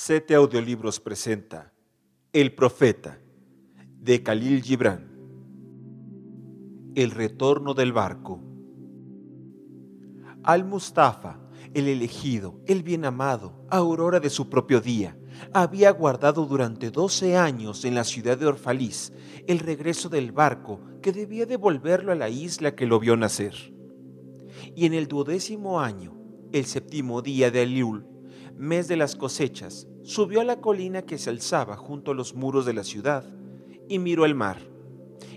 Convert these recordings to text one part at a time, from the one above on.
Sete Audiolibros presenta El Profeta de Khalil Gibran. El retorno del barco. Al-Mustafa, el elegido, el bien amado, aurora de su propio día, había guardado durante doce años en la ciudad de Orfaliz el regreso del barco que debía devolverlo a la isla que lo vio nacer. Y en el duodécimo año, el séptimo día de Aliul, mes de las cosechas, subió a la colina que se alzaba junto a los muros de la ciudad y miró el mar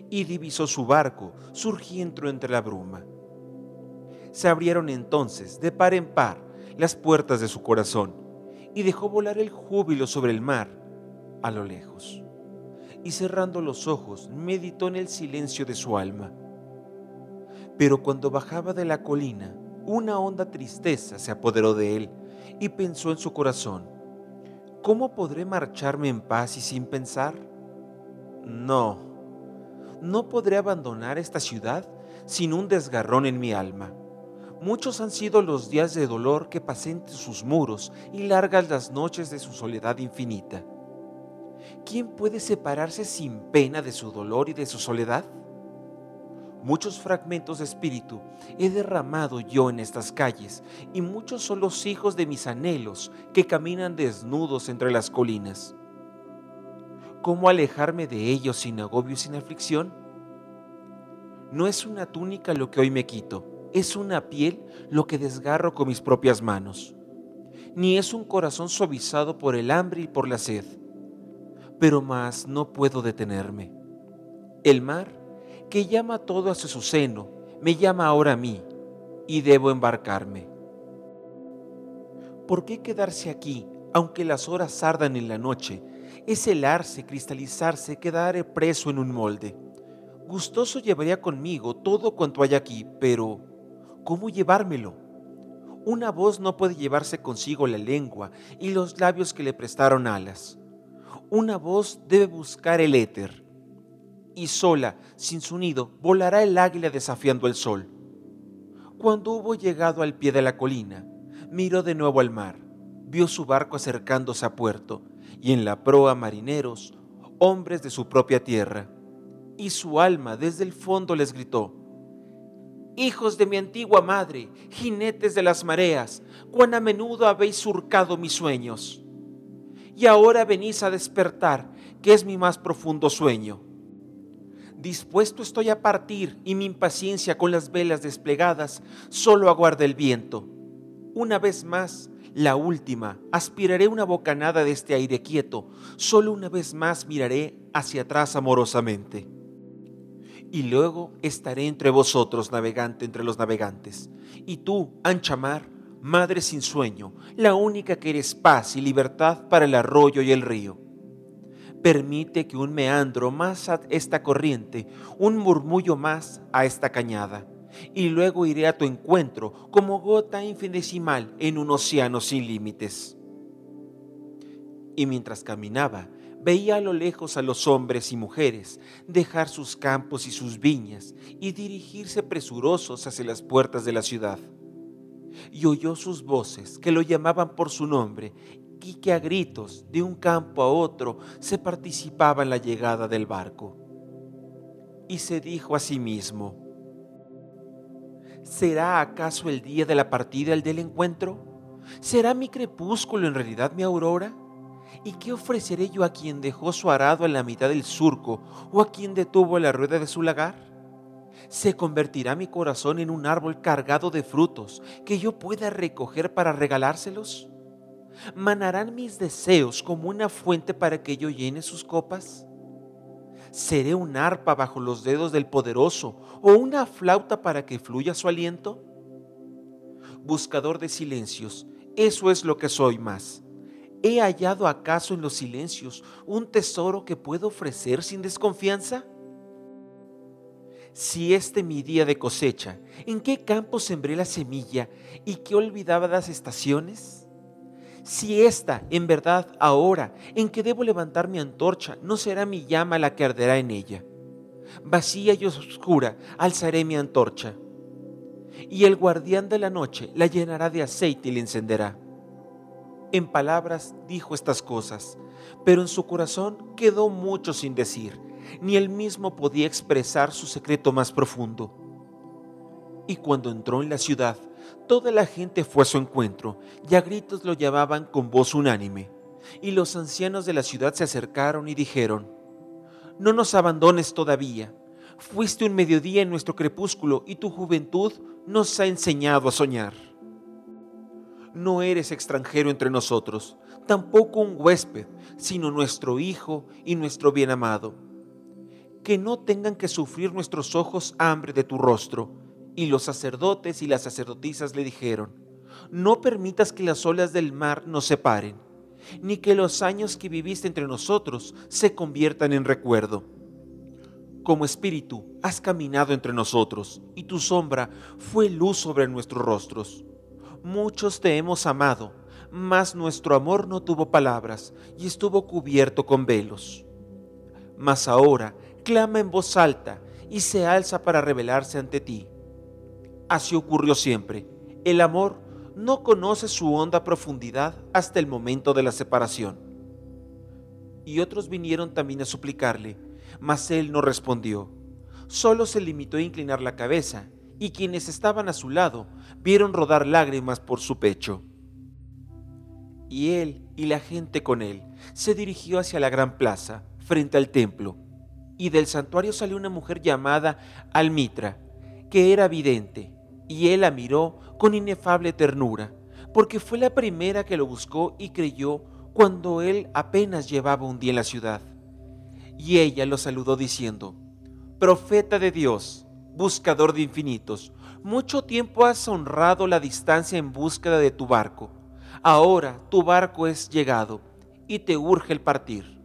y divisó su barco surgiendo entre la bruma. Se abrieron entonces de par en par las puertas de su corazón y dejó volar el júbilo sobre el mar a lo lejos. Y cerrando los ojos, meditó en el silencio de su alma. Pero cuando bajaba de la colina, una honda tristeza se apoderó de él y pensó en su corazón, ¿cómo podré marcharme en paz y sin pensar? No, no podré abandonar esta ciudad sin un desgarrón en mi alma. Muchos han sido los días de dolor que pasé entre sus muros y largas las noches de su soledad infinita. ¿Quién puede separarse sin pena de su dolor y de su soledad? Muchos fragmentos de espíritu he derramado yo en estas calles y muchos son los hijos de mis anhelos que caminan desnudos entre las colinas. ¿Cómo alejarme de ellos sin agobio y sin aflicción? No es una túnica lo que hoy me quito, es una piel lo que desgarro con mis propias manos. Ni es un corazón suavizado por el hambre y por la sed. Pero más no puedo detenerme. El mar que llama todo hacia su seno, me llama ahora a mí, y debo embarcarme. ¿Por qué quedarse aquí, aunque las horas ardan en la noche? Es helarse, cristalizarse, quedar preso en un molde. Gustoso llevaría conmigo todo cuanto hay aquí, pero ¿cómo llevármelo? Una voz no puede llevarse consigo la lengua y los labios que le prestaron alas. Una voz debe buscar el éter y sola, sin su nido, volará el águila desafiando el sol. Cuando hubo llegado al pie de la colina, miró de nuevo al mar, vio su barco acercándose a puerto, y en la proa marineros, hombres de su propia tierra. Y su alma desde el fondo les gritó, Hijos de mi antigua madre, jinetes de las mareas, cuán a menudo habéis surcado mis sueños. Y ahora venís a despertar, que es mi más profundo sueño Dispuesto estoy a partir y mi impaciencia con las velas desplegadas solo aguarda el viento. Una vez más, la última, aspiraré una bocanada de este aire quieto, solo una vez más miraré hacia atrás amorosamente. Y luego estaré entre vosotros, navegante entre los navegantes, y tú, ancha mar, madre sin sueño, la única que eres paz y libertad para el arroyo y el río permite que un meandro más a esta corriente, un murmullo más a esta cañada, y luego iré a tu encuentro como gota infinitesimal en un océano sin límites. Y mientras caminaba, veía a lo lejos a los hombres y mujeres dejar sus campos y sus viñas y dirigirse presurosos hacia las puertas de la ciudad. Y oyó sus voces que lo llamaban por su nombre y que a gritos de un campo a otro se participaba en la llegada del barco. Y se dijo a sí mismo, ¿será acaso el día de la partida el del encuentro? ¿Será mi crepúsculo en realidad mi aurora? ¿Y qué ofreceré yo a quien dejó su arado en la mitad del surco o a quien detuvo la rueda de su lagar? ¿Se convertirá mi corazón en un árbol cargado de frutos que yo pueda recoger para regalárselos? ¿Manarán mis deseos como una fuente para que yo llene sus copas? ¿Seré un arpa bajo los dedos del poderoso o una flauta para que fluya su aliento? Buscador de silencios, eso es lo que soy más. ¿He hallado acaso en los silencios un tesoro que puedo ofrecer sin desconfianza? Si este mi día de cosecha, ¿en qué campo sembré la semilla y qué olvidadas estaciones? Si esta, en verdad, ahora, en que debo levantar mi antorcha, no será mi llama la que arderá en ella. Vacía y oscura, alzaré mi antorcha. Y el guardián de la noche la llenará de aceite y la encenderá. En palabras dijo estas cosas, pero en su corazón quedó mucho sin decir, ni él mismo podía expresar su secreto más profundo. Y cuando entró en la ciudad, toda la gente fue a su encuentro y a gritos lo llamaban con voz unánime. Y los ancianos de la ciudad se acercaron y dijeron, No nos abandones todavía. Fuiste un mediodía en nuestro crepúsculo y tu juventud nos ha enseñado a soñar. No eres extranjero entre nosotros, tampoco un huésped, sino nuestro Hijo y nuestro bien amado. Que no tengan que sufrir nuestros ojos hambre de tu rostro. Y los sacerdotes y las sacerdotisas le dijeron, no permitas que las olas del mar nos separen ni que los años que viviste entre nosotros se conviertan en recuerdo. Como espíritu has caminado entre nosotros, y tu sombra fue luz sobre nuestros rostros. Muchos te hemos amado, mas nuestro amor no tuvo palabras y estuvo cubierto con velos. Mas ahora clama en voz alta y se alza para revelarse ante ti. Así ocurrió siempre. El amor no conoce su honda profundidad hasta el momento de la separación. Y otros vinieron también a suplicarle, mas él no respondió. Solo se limitó a inclinar la cabeza, y quienes estaban a su lado vieron rodar lágrimas por su pecho. Y él y la gente con él se dirigió hacia la gran plaza, frente al templo, y del santuario salió una mujer llamada Almitra, que era vidente y él la miró con inefable ternura, porque fue la primera que lo buscó y creyó cuando él apenas llevaba un día en la ciudad. Y ella lo saludó diciendo, Profeta de Dios, buscador de infinitos, mucho tiempo has honrado la distancia en búsqueda de tu barco. Ahora tu barco es llegado y te urge el partir.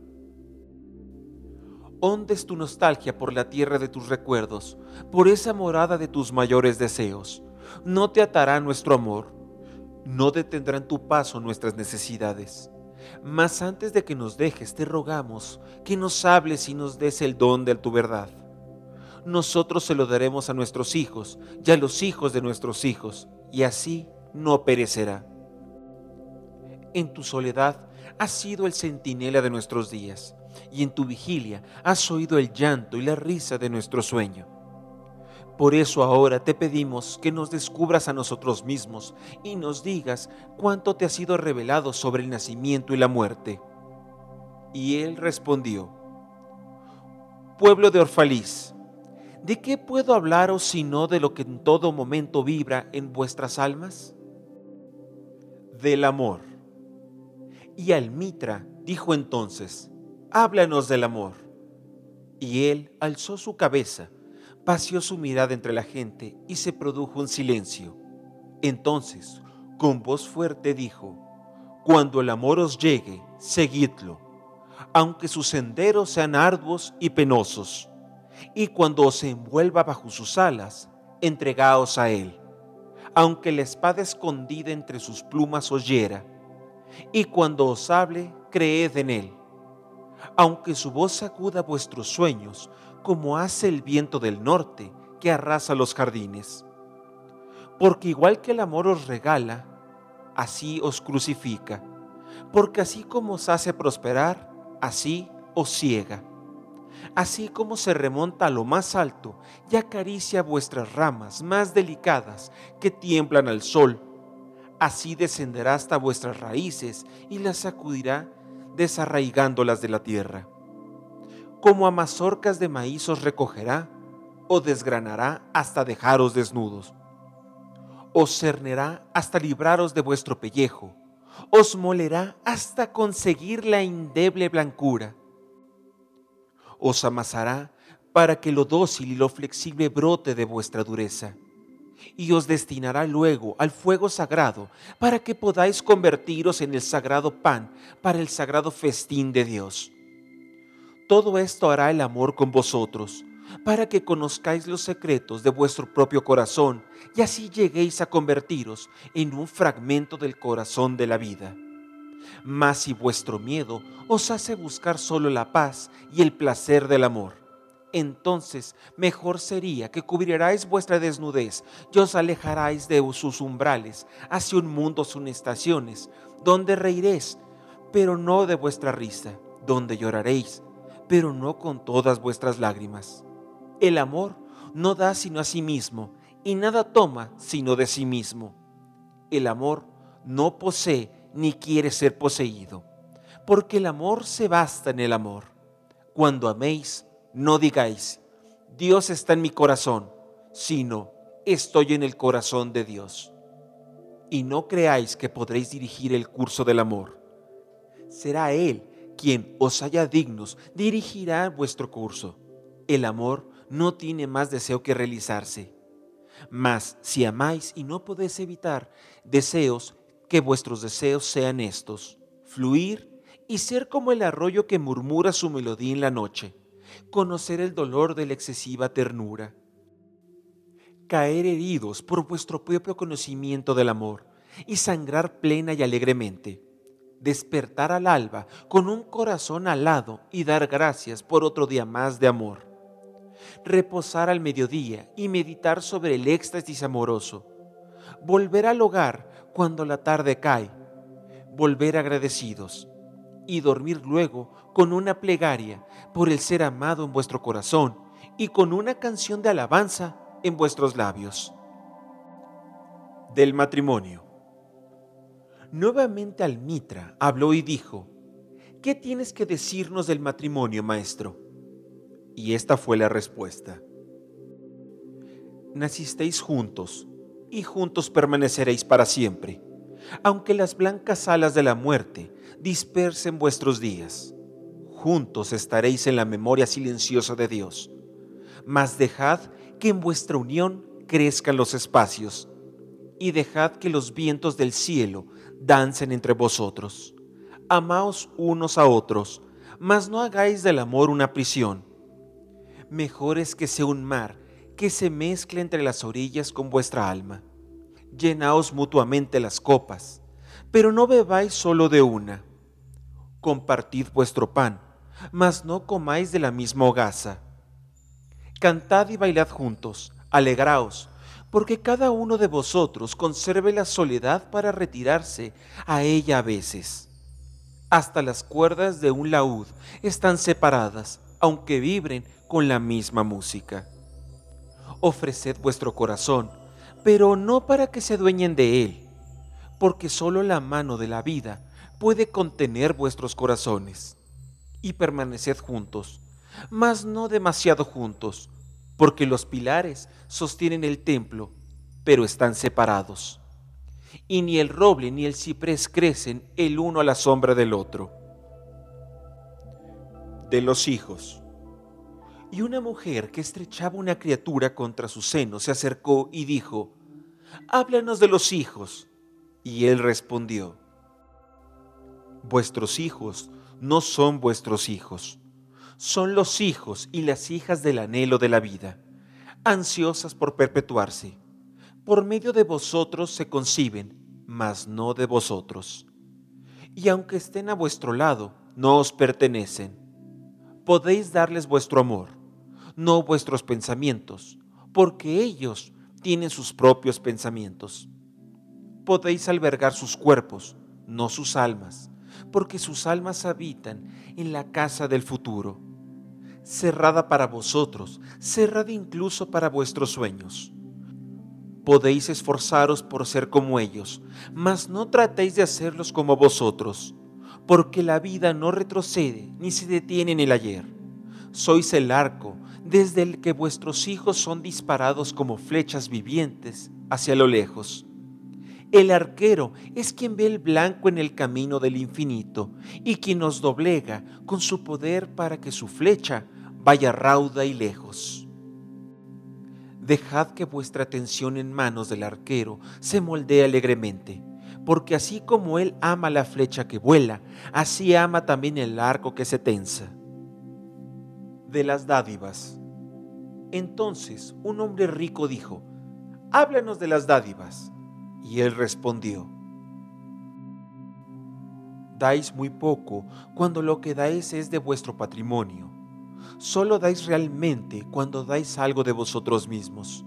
Hondes tu nostalgia por la tierra de tus recuerdos, por esa morada de tus mayores deseos. No te atará nuestro amor, no detendrán tu paso nuestras necesidades. Mas antes de que nos dejes, te rogamos que nos hables y nos des el don de tu verdad. Nosotros se lo daremos a nuestros hijos y a los hijos de nuestros hijos, y así no perecerá. En tu soledad has sido el centinela de nuestros días y en tu vigilia has oído el llanto y la risa de nuestro sueño. Por eso ahora te pedimos que nos descubras a nosotros mismos y nos digas cuánto te ha sido revelado sobre el nacimiento y la muerte. Y él respondió, Pueblo de Orfalís, ¿de qué puedo hablaros sino de lo que en todo momento vibra en vuestras almas? Del amor. Y Almitra dijo entonces, háblanos del amor. Y él alzó su cabeza, paseó su mirada entre la gente y se produjo un silencio. Entonces, con voz fuerte dijo, Cuando el amor os llegue, seguidlo, aunque sus senderos sean arduos y penosos, y cuando os envuelva bajo sus alas, entregaos a él, aunque la espada escondida entre sus plumas os hiera, y cuando os hable, creed en él aunque su voz sacuda vuestros sueños, como hace el viento del norte que arrasa los jardines. Porque igual que el amor os regala, así os crucifica, porque así como os hace prosperar, así os ciega. Así como se remonta a lo más alto y acaricia vuestras ramas más delicadas que tiemblan al sol, así descenderá hasta vuestras raíces y las sacudirá desarraigándolas de la tierra. Como a mazorcas de maíz os recogerá, o desgranará hasta dejaros desnudos. Os cernerá hasta libraros de vuestro pellejo, os molerá hasta conseguir la indeble blancura. Os amasará para que lo dócil y lo flexible brote de vuestra dureza y os destinará luego al fuego sagrado para que podáis convertiros en el sagrado pan para el sagrado festín de Dios. Todo esto hará el amor con vosotros, para que conozcáis los secretos de vuestro propio corazón y así lleguéis a convertiros en un fragmento del corazón de la vida. Mas si vuestro miedo os hace buscar solo la paz y el placer del amor, entonces mejor sería que cubriráis vuestra desnudez y os alejaráis de sus umbrales hacia un mundo sin estaciones, donde reiréis, pero no de vuestra risa, donde lloraréis, pero no con todas vuestras lágrimas. El amor no da sino a sí mismo, y nada toma sino de sí mismo. El amor no posee ni quiere ser poseído, porque el amor se basta en el amor. Cuando améis, no digáis, Dios está en mi corazón, sino estoy en el corazón de Dios. Y no creáis que podréis dirigir el curso del amor. Será Él quien os haya dignos, dirigirá vuestro curso. El amor no tiene más deseo que realizarse. Mas si amáis y no podéis evitar deseos, que vuestros deseos sean estos, fluir y ser como el arroyo que murmura su melodía en la noche conocer el dolor de la excesiva ternura, caer heridos por vuestro propio conocimiento del amor y sangrar plena y alegremente, despertar al alba con un corazón alado y dar gracias por otro día más de amor, reposar al mediodía y meditar sobre el éxtasis amoroso, volver al hogar cuando la tarde cae, volver agradecidos y dormir luego con una plegaria por el ser amado en vuestro corazón y con una canción de alabanza en vuestros labios. Del matrimonio. Nuevamente Almitra habló y dijo, ¿qué tienes que decirnos del matrimonio, maestro? Y esta fue la respuesta. Nacisteis juntos y juntos permaneceréis para siempre aunque las blancas alas de la muerte dispersen vuestros días. Juntos estaréis en la memoria silenciosa de Dios. Mas dejad que en vuestra unión crezcan los espacios, y dejad que los vientos del cielo dancen entre vosotros. Amaos unos a otros, mas no hagáis del amor una prisión. Mejor es que sea un mar que se mezcle entre las orillas con vuestra alma llenaos mutuamente las copas, pero no bebáis solo de una. Compartid vuestro pan, mas no comáis de la misma hogaza. Cantad y bailad juntos, alegraos, porque cada uno de vosotros conserve la soledad para retirarse a ella a veces. Hasta las cuerdas de un laúd están separadas, aunque vibren con la misma música. Ofreced vuestro corazón, pero no para que se adueñen de él, porque solo la mano de la vida puede contener vuestros corazones. Y permaneced juntos, mas no demasiado juntos, porque los pilares sostienen el templo, pero están separados. Y ni el roble ni el ciprés crecen el uno a la sombra del otro. De los hijos. Y una mujer que estrechaba una criatura contra su seno se acercó y dijo, háblanos de los hijos. Y él respondió, vuestros hijos no son vuestros hijos, son los hijos y las hijas del anhelo de la vida, ansiosas por perpetuarse. Por medio de vosotros se conciben, mas no de vosotros. Y aunque estén a vuestro lado, no os pertenecen. Podéis darles vuestro amor, no vuestros pensamientos, porque ellos tienen sus propios pensamientos. Podéis albergar sus cuerpos, no sus almas, porque sus almas habitan en la casa del futuro, cerrada para vosotros, cerrada incluso para vuestros sueños. Podéis esforzaros por ser como ellos, mas no tratéis de hacerlos como vosotros, porque la vida no retrocede ni se detiene en el ayer. Sois el arco desde el que vuestros hijos son disparados como flechas vivientes hacia lo lejos. El arquero es quien ve el blanco en el camino del infinito y quien nos doblega con su poder para que su flecha vaya rauda y lejos. Dejad que vuestra atención en manos del arquero se moldee alegremente, porque así como él ama la flecha que vuela, así ama también el arco que se tensa de las dádivas. Entonces un hombre rico dijo, háblanos de las dádivas. Y él respondió, dais muy poco cuando lo que dais es de vuestro patrimonio. solo dais realmente cuando dais algo de vosotros mismos.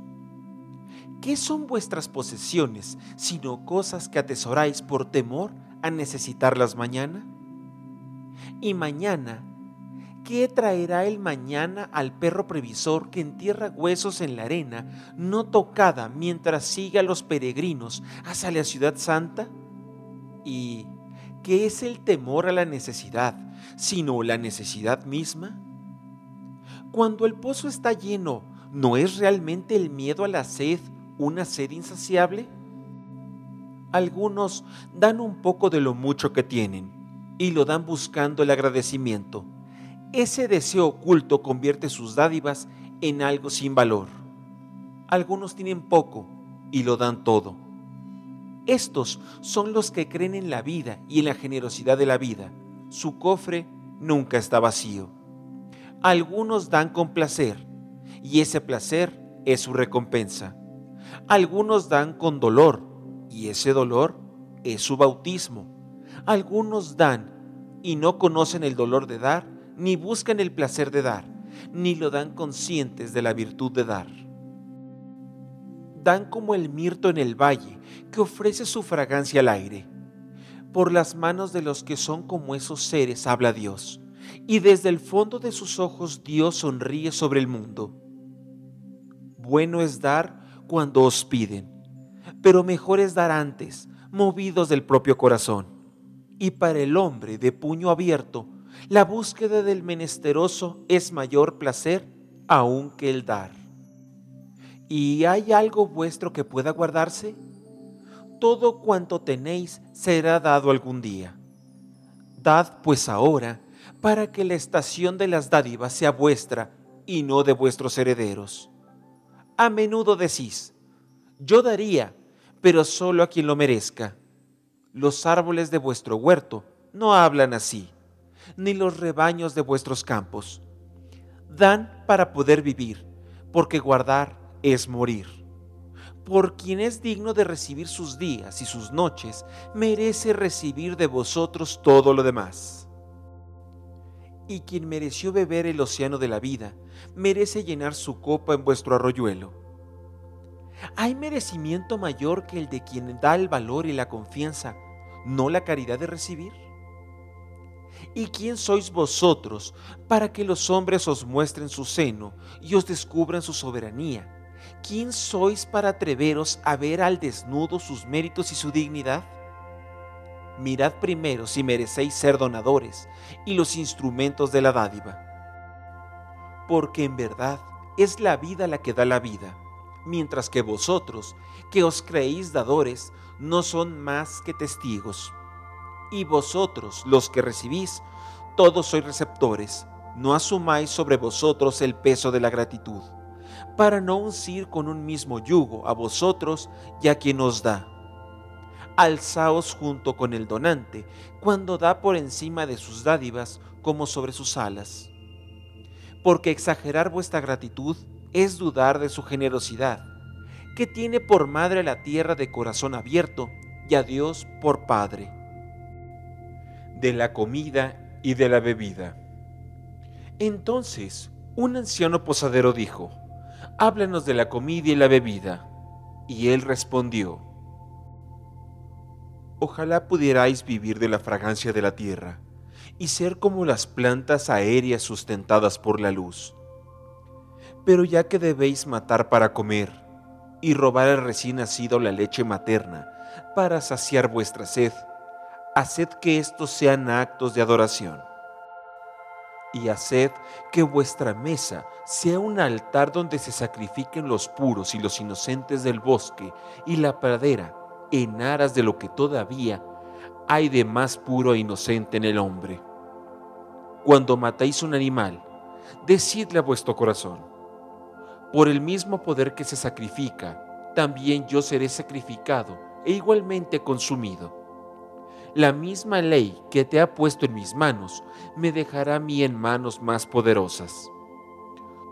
¿Qué son vuestras posesiones sino cosas que atesoráis por temor a necesitarlas mañana? Y mañana, ¿qué traerá el mañana al perro previsor que entierra huesos en la arena no tocada mientras sigue a los peregrinos hacia la ciudad santa? ¿Y qué es el temor a la necesidad, sino la necesidad misma? Cuando el pozo está lleno, ¿no es realmente el miedo a la sed una sed insaciable? Algunos dan un poco de lo mucho que tienen y lo dan buscando el agradecimiento. Ese deseo oculto convierte sus dádivas en algo sin valor. Algunos tienen poco y lo dan todo. Estos son los que creen en la vida y en la generosidad de la vida. Su cofre nunca está vacío. Algunos dan con placer y ese placer es su recompensa. Algunos dan con dolor y ese dolor es su bautismo. Algunos dan y no conocen el dolor de dar, ni buscan el placer de dar, ni lo dan conscientes de la virtud de dar. Dan como el mirto en el valle, que ofrece su fragancia al aire. Por las manos de los que son como esos seres habla Dios, y desde el fondo de sus ojos Dios sonríe sobre el mundo. Bueno es dar cuando os piden, pero mejor es dar antes, movidos del propio corazón. Y para el hombre de puño abierto, la búsqueda del menesteroso es mayor placer aún que el dar. ¿Y hay algo vuestro que pueda guardarse? Todo cuanto tenéis será dado algún día. Dad pues ahora, para que la estación de las dádivas sea vuestra y no de vuestros herederos a menudo decís, yo daría, pero solo a quien lo merezca. Los árboles de vuestro huerto no hablan así, ni los rebaños de vuestros campos. Dan para poder vivir, porque guardar es morir. Por quien es digno de recibir sus días y sus noches, merece recibir de vosotros todo lo demás. Y quien mereció beber el océano de la vida, merece llenar su copa en vuestro arroyuelo. ¿Hay merecimiento mayor que el de quien da el valor y la confianza, no la caridad de recibir? ¿Y quién sois vosotros para que los hombres os muestren su seno y os descubran su soberanía? ¿Quién sois para atreveros a ver al desnudo sus méritos y su dignidad? Mirad primero si merecéis ser donadores y los instrumentos de la dádiva porque en verdad es la vida la que da la vida, mientras que vosotros, que os creéis dadores, no son más que testigos. Y vosotros, los que recibís, todos sois receptores, no asumáis sobre vosotros el peso de la gratitud, para no uncir con un mismo yugo a vosotros y a quien os da. Alzaos junto con el donante, cuando da por encima de sus dádivas como sobre sus alas porque exagerar vuestra gratitud es dudar de su generosidad, que tiene por madre la tierra de corazón abierto y a Dios por Padre. De la comida y de la bebida. Entonces, un anciano posadero dijo, Háblanos de la comida y la bebida. Y él respondió, Ojalá pudierais vivir de la fragancia de la tierra y ser como las plantas aéreas sustentadas por la luz. Pero ya que debéis matar para comer y robar al recién nacido la leche materna para saciar vuestra sed, haced que estos sean actos de adoración. Y haced que vuestra mesa sea un altar donde se sacrifiquen los puros y los inocentes del bosque y la pradera en aras de lo que todavía hay de más puro e inocente en el hombre. Cuando matáis un animal, decidle a vuestro corazón, por el mismo poder que se sacrifica, también yo seré sacrificado e igualmente consumido. La misma ley que te ha puesto en mis manos me dejará a mí en manos más poderosas.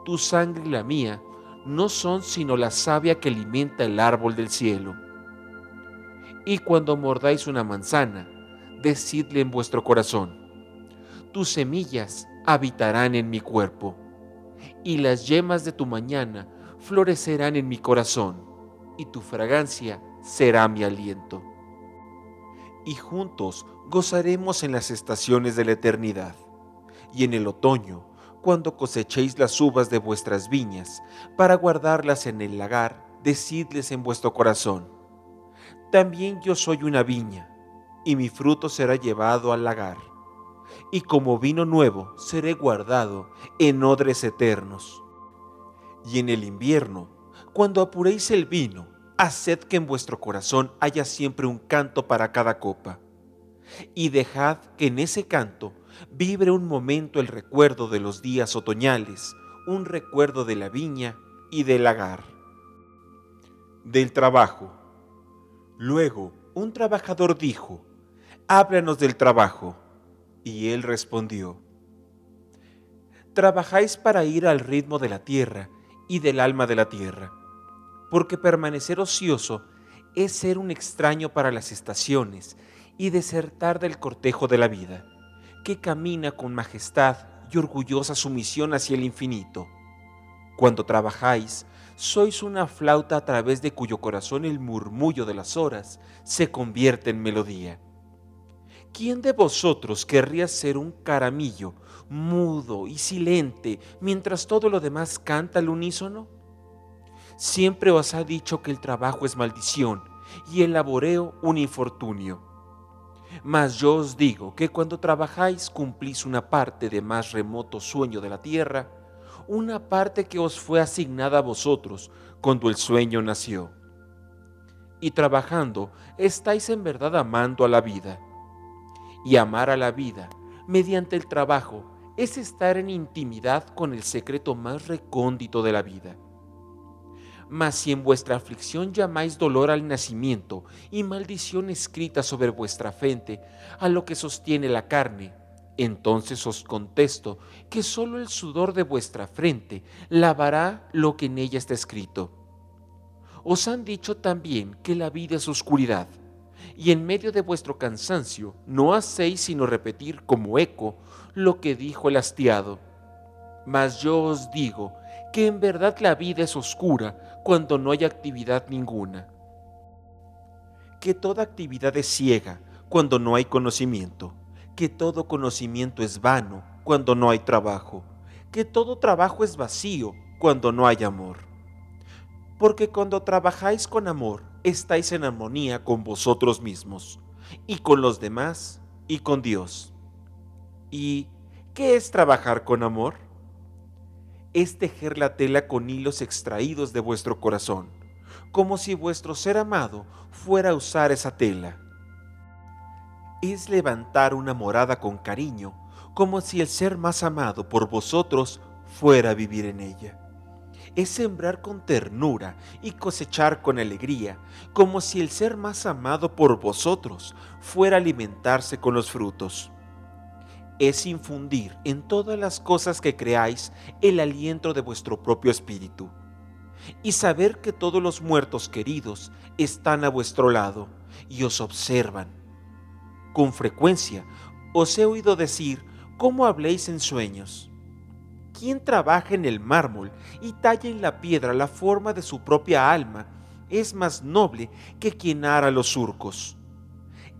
Tu sangre y la mía no son sino la savia que alimenta el árbol del cielo. Y cuando mordáis una manzana, decidle en vuestro corazón, tus semillas habitarán en mi cuerpo, y las yemas de tu mañana florecerán en mi corazón, y tu fragancia será mi aliento. Y juntos gozaremos en las estaciones de la eternidad, y en el otoño, cuando cosechéis las uvas de vuestras viñas, para guardarlas en el lagar, decidles en vuestro corazón, también yo soy una viña, y mi fruto será llevado al lagar, y como vino nuevo seré guardado en odres eternos. Y en el invierno, cuando apuréis el vino, haced que en vuestro corazón haya siempre un canto para cada copa, y dejad que en ese canto vibre un momento el recuerdo de los días otoñales, un recuerdo de la viña y del lagar. Del trabajo. Luego un trabajador dijo, háblanos del trabajo. Y él respondió, trabajáis para ir al ritmo de la tierra y del alma de la tierra, porque permanecer ocioso es ser un extraño para las estaciones y desertar del cortejo de la vida que camina con majestad y orgullosa sumisión hacia el infinito. Cuando trabajáis, sois una flauta a través de cuyo corazón el murmullo de las horas se convierte en melodía. ¿Quién de vosotros querría ser un caramillo, mudo y silente, mientras todo lo demás canta al unísono? Siempre os ha dicho que el trabajo es maldición y el laboreo un infortunio. Mas yo os digo que cuando trabajáis cumplís una parte de más remoto sueño de la tierra, una parte que os fue asignada a vosotros cuando el sueño nació. Y trabajando estáis en verdad amando a la vida. Y amar a la vida mediante el trabajo es estar en intimidad con el secreto más recóndito de la vida mas si en vuestra aflicción llamáis dolor al nacimiento y maldición escrita sobre vuestra frente a lo que sostiene la carne, entonces os contesto que sólo el sudor de vuestra frente lavará lo que en ella está escrito. Os han dicho también que la vida es oscuridad, y en medio de vuestro cansancio no hacéis sino repetir como eco lo que dijo el hastiado. Mas yo os digo que en verdad la vida es oscura cuando no hay actividad ninguna. Que toda actividad es ciega cuando no hay conocimiento. Que todo conocimiento es vano cuando no hay trabajo. Que todo trabajo es vacío cuando no hay amor. Porque cuando trabajáis con amor, estáis en armonía con vosotros mismos, y con los demás, y con Dios. ¿Y qué es trabajar con amor? Es tejer la tela con hilos extraídos de vuestro corazón, como si vuestro ser amado fuera a usar esa tela. Es levantar una morada con cariño, como si el ser más amado por vosotros fuera a vivir en ella. Es sembrar con ternura y cosechar con alegría, como si el ser más amado por vosotros fuera a alimentarse con los frutos es infundir en todas las cosas que creáis el aliento de vuestro propio espíritu, y saber que todos los muertos queridos están a vuestro lado y os observan. Con frecuencia os he oído decir cómo habléis en sueños. Quien trabaja en el mármol y talla en la piedra la forma de su propia alma es más noble que quien ara los surcos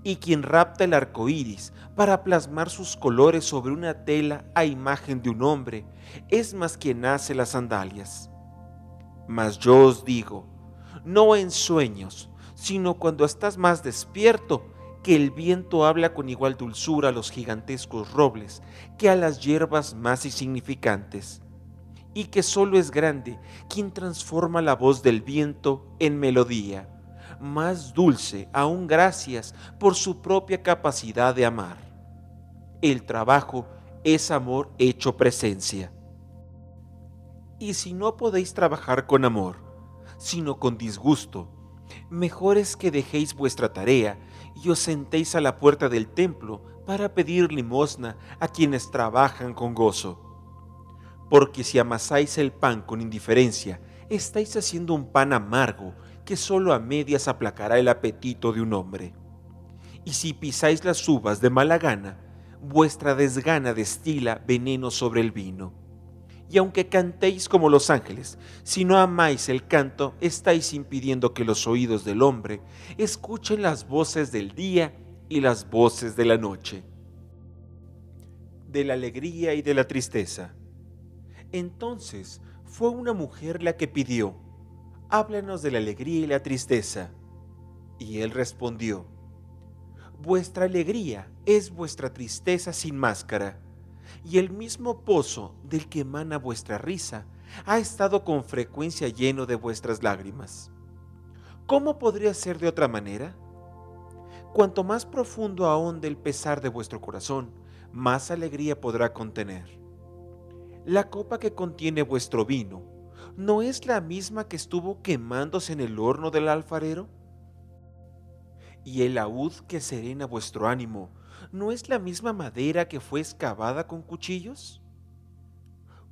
y quien rapta el arco iris para plasmar sus colores sobre una tela a imagen de un hombre, es más quien hace las sandalias. Mas yo os digo, no en sueños, sino cuando estás más despierto, que el viento habla con igual dulzura a los gigantescos robles que a las hierbas más insignificantes, y que solo es grande quien transforma la voz del viento en melodía más dulce, aún gracias por su propia capacidad de amar. El trabajo es amor hecho presencia. Y si no podéis trabajar con amor, sino con disgusto, mejor es que dejéis vuestra tarea y os sentéis a la puerta del templo para pedir limosna a quienes trabajan con gozo. Porque si amasáis el pan con indiferencia, estáis haciendo un pan amargo que solo a medias aplacará el apetito de un hombre. Y si pisáis las uvas de mala gana, vuestra desgana destila veneno sobre el vino. Y aunque cantéis como los ángeles, si no amáis el canto, estáis impidiendo que los oídos del hombre escuchen las voces del día y las voces de la noche. De la alegría y de la tristeza. Entonces fue una mujer la que pidió, háblanos de la alegría y la tristeza. Y él respondió, vuestra alegría es vuestra tristeza sin máscara, y el mismo pozo del que emana vuestra risa ha estado con frecuencia lleno de vuestras lágrimas. ¿Cómo podría ser de otra manera? Cuanto más profundo ahonde el pesar de vuestro corazón, más alegría podrá contener. La copa que contiene vuestro vino, ¿no es la misma que estuvo quemándose en el horno del alfarero? Y el laúd que serena vuestro ánimo, ¿no es la misma madera que fue excavada con cuchillos?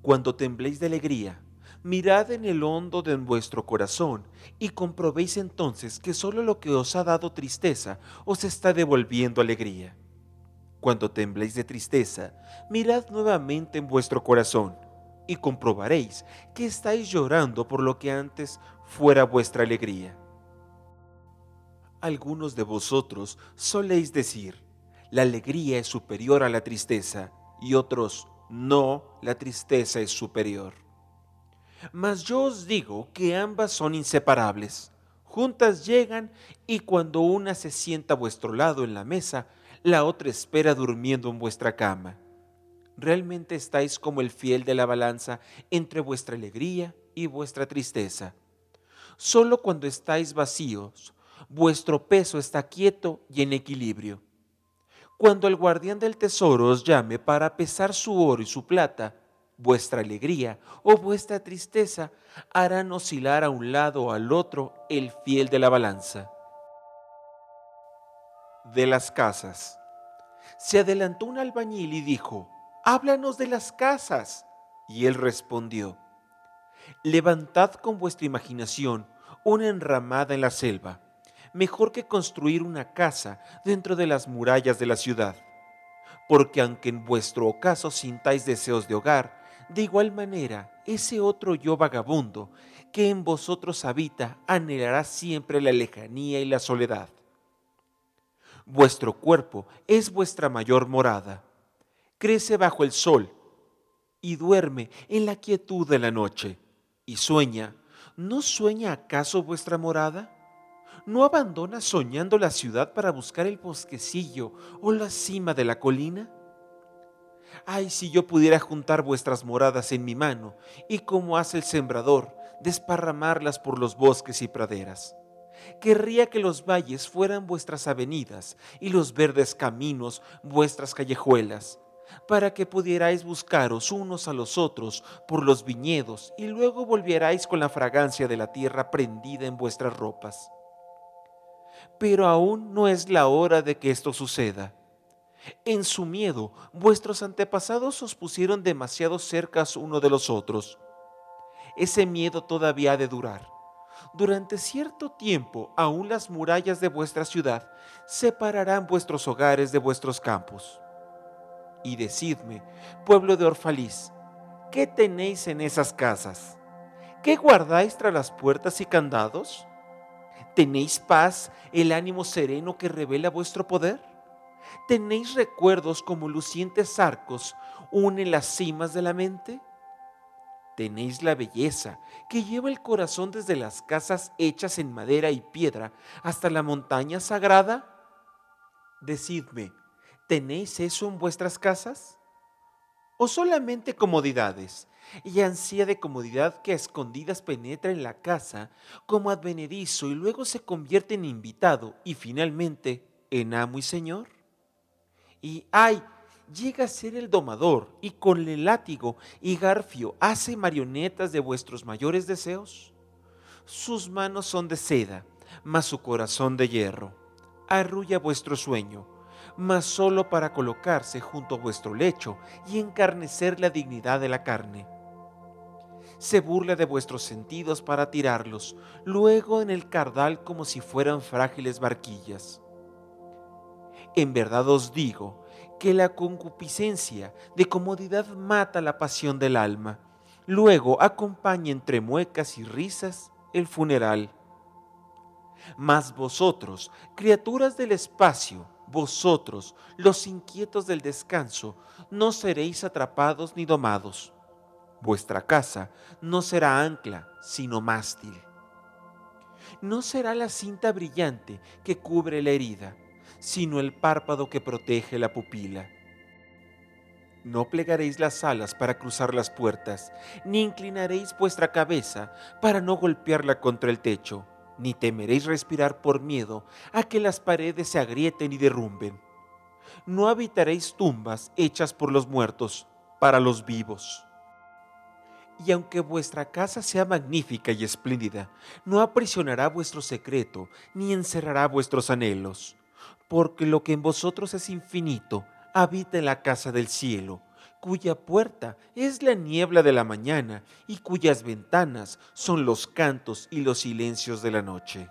Cuando tembléis de alegría, mirad en el hondo de vuestro corazón y comprobéis entonces que solo lo que os ha dado tristeza os está devolviendo alegría. Cuando tembléis de tristeza, mirad nuevamente en vuestro corazón y comprobaréis que estáis llorando por lo que antes fuera vuestra alegría. Algunos de vosotros soléis decir, la alegría es superior a la tristeza, y otros, no, la tristeza es superior. Mas yo os digo que ambas son inseparables. Juntas llegan y cuando una se sienta a vuestro lado en la mesa, la otra espera durmiendo en vuestra cama. Realmente estáis como el fiel de la balanza entre vuestra alegría y vuestra tristeza. Solo cuando estáis vacíos, vuestro peso está quieto y en equilibrio. Cuando el guardián del tesoro os llame para pesar su oro y su plata, vuestra alegría o vuestra tristeza harán oscilar a un lado o al otro el fiel de la balanza de las casas. Se adelantó un albañil y dijo, háblanos de las casas. Y él respondió, levantad con vuestra imaginación una enramada en la selva, mejor que construir una casa dentro de las murallas de la ciudad. Porque aunque en vuestro ocaso sintáis deseos de hogar, de igual manera ese otro yo vagabundo que en vosotros habita anhelará siempre la lejanía y la soledad. Vuestro cuerpo es vuestra mayor morada. Crece bajo el sol y duerme en la quietud de la noche y sueña. ¿No sueña acaso vuestra morada? ¿No abandona soñando la ciudad para buscar el bosquecillo o la cima de la colina? Ay, si yo pudiera juntar vuestras moradas en mi mano y como hace el sembrador, desparramarlas por los bosques y praderas. Querría que los valles fueran vuestras avenidas y los verdes caminos vuestras callejuelas, para que pudierais buscaros unos a los otros por los viñedos y luego volvierais con la fragancia de la tierra prendida en vuestras ropas. Pero aún no es la hora de que esto suceda. En su miedo, vuestros antepasados os pusieron demasiado cercas uno de los otros. Ese miedo todavía ha de durar durante cierto tiempo aún las murallas de vuestra ciudad separarán vuestros hogares de vuestros campos. Y decidme, pueblo de Orfalís, ¿qué tenéis en esas casas? ¿Qué guardáis tras las puertas y candados? ¿Tenéis paz, el ánimo sereno que revela vuestro poder? ¿Tenéis recuerdos como lucientes arcos unen las cimas de la mente? tenéis la belleza que lleva el corazón desde las casas hechas en madera y piedra hasta la montaña sagrada? Decidme, ¿tenéis eso en vuestras casas? ¿O solamente comodidades y ansía de comodidad que a escondidas penetra en la casa como advenedizo y luego se convierte en invitado y finalmente en amo y señor? Y ay, llega a ser el domador y con el látigo y garfio hace marionetas de vuestros mayores deseos? Sus manos son de seda, mas su corazón de hierro. Arrulla vuestro sueño, mas solo para colocarse junto a vuestro lecho y encarnecer la dignidad de la carne. Se burla de vuestros sentidos para tirarlos, luego en el cardal como si fueran frágiles barquillas. En verdad os digo que la concupiscencia de comodidad mata la pasión del alma. Luego acompaña entre muecas y risas el funeral. Mas vosotros, criaturas del espacio, vosotros, los inquietos del descanso, no seréis atrapados ni domados. Vuestra casa no será ancla, sino mástil. No será la cinta brillante que cubre la herida, sino el párpado que protege la pupila. No plegaréis las alas para cruzar las puertas, ni inclinaréis vuestra cabeza para no golpearla contra el techo, ni temeréis respirar por miedo a que las paredes se agrieten y derrumben. No habitaréis tumbas hechas por los muertos, para los vivos. Y aunque vuestra casa sea magnífica y espléndida, no aprisionará vuestro secreto, ni encerrará vuestros anhelos porque lo que en vosotros es infinito habita en la casa del cielo, cuya puerta es la niebla de la mañana y cuyas ventanas son los cantos y los silencios de la noche.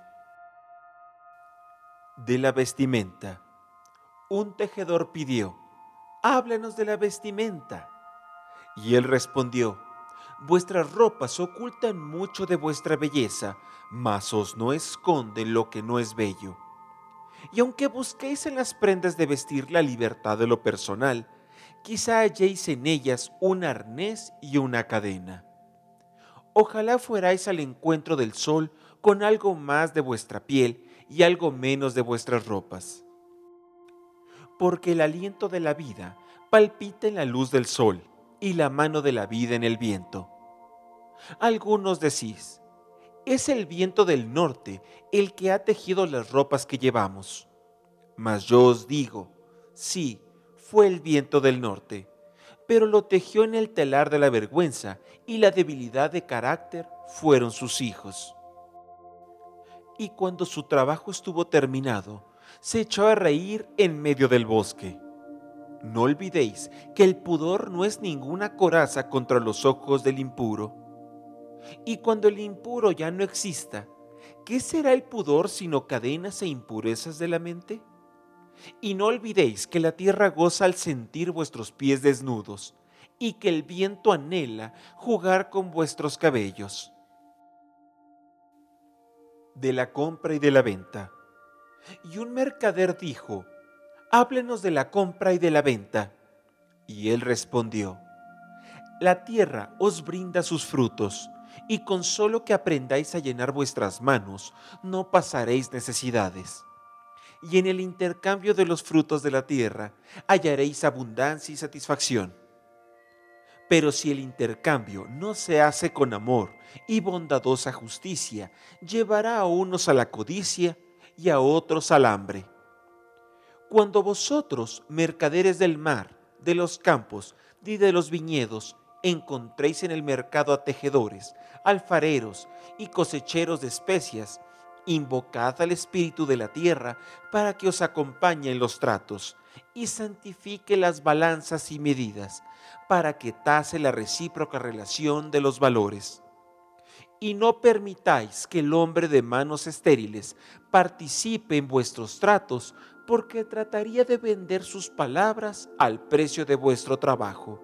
De la vestimenta. Un tejedor pidió, háblanos de la vestimenta. Y él respondió, vuestras ropas ocultan mucho de vuestra belleza, mas os no esconden lo que no es bello y aunque busquéis en las prendas de vestir la libertad de lo personal, quizá halléis en ellas un arnés y una cadena. Ojalá fuerais al encuentro del sol con algo más de vuestra piel y algo menos de vuestras ropas. Porque el aliento de la vida palpita en la luz del sol y la mano de la vida en el viento. Algunos decís, es el viento del norte el que ha tejido las ropas que llevamos. Mas yo os digo, sí, fue el viento del norte, pero lo tejió en el telar de la vergüenza y la debilidad de carácter fueron sus hijos. Y cuando su trabajo estuvo terminado, se echó a reír en medio del bosque. No olvidéis que el pudor no es ninguna coraza contra los ojos del impuro y cuando el impuro ya no exista, ¿qué será el pudor sino cadenas e impurezas de la mente? Y no olvidéis que la tierra goza al sentir vuestros pies desnudos, y que el viento anhela jugar con vuestros cabellos. De la compra y de la venta. Y un mercader dijo, háblenos de la compra y de la venta. Y él respondió, la tierra os brinda sus frutos y con solo que aprendáis a llenar vuestras manos, no pasaréis necesidades. Y en el intercambio de los frutos de la tierra hallaréis abundancia y satisfacción. Pero si el intercambio no se hace con amor y bondadosa justicia, llevará a unos a la codicia y a otros al hambre. Cuando vosotros, mercaderes del mar, de los campos y de los viñedos, encontréis en el mercado a tejedores, alfareros y cosecheros de especias, invocad al Espíritu de la tierra para que os acompañe en los tratos y santifique las balanzas y medidas, para que tase la recíproca relación de los valores. Y no permitáis que el hombre de manos estériles participe en vuestros tratos, porque trataría de vender sus palabras al precio de vuestro trabajo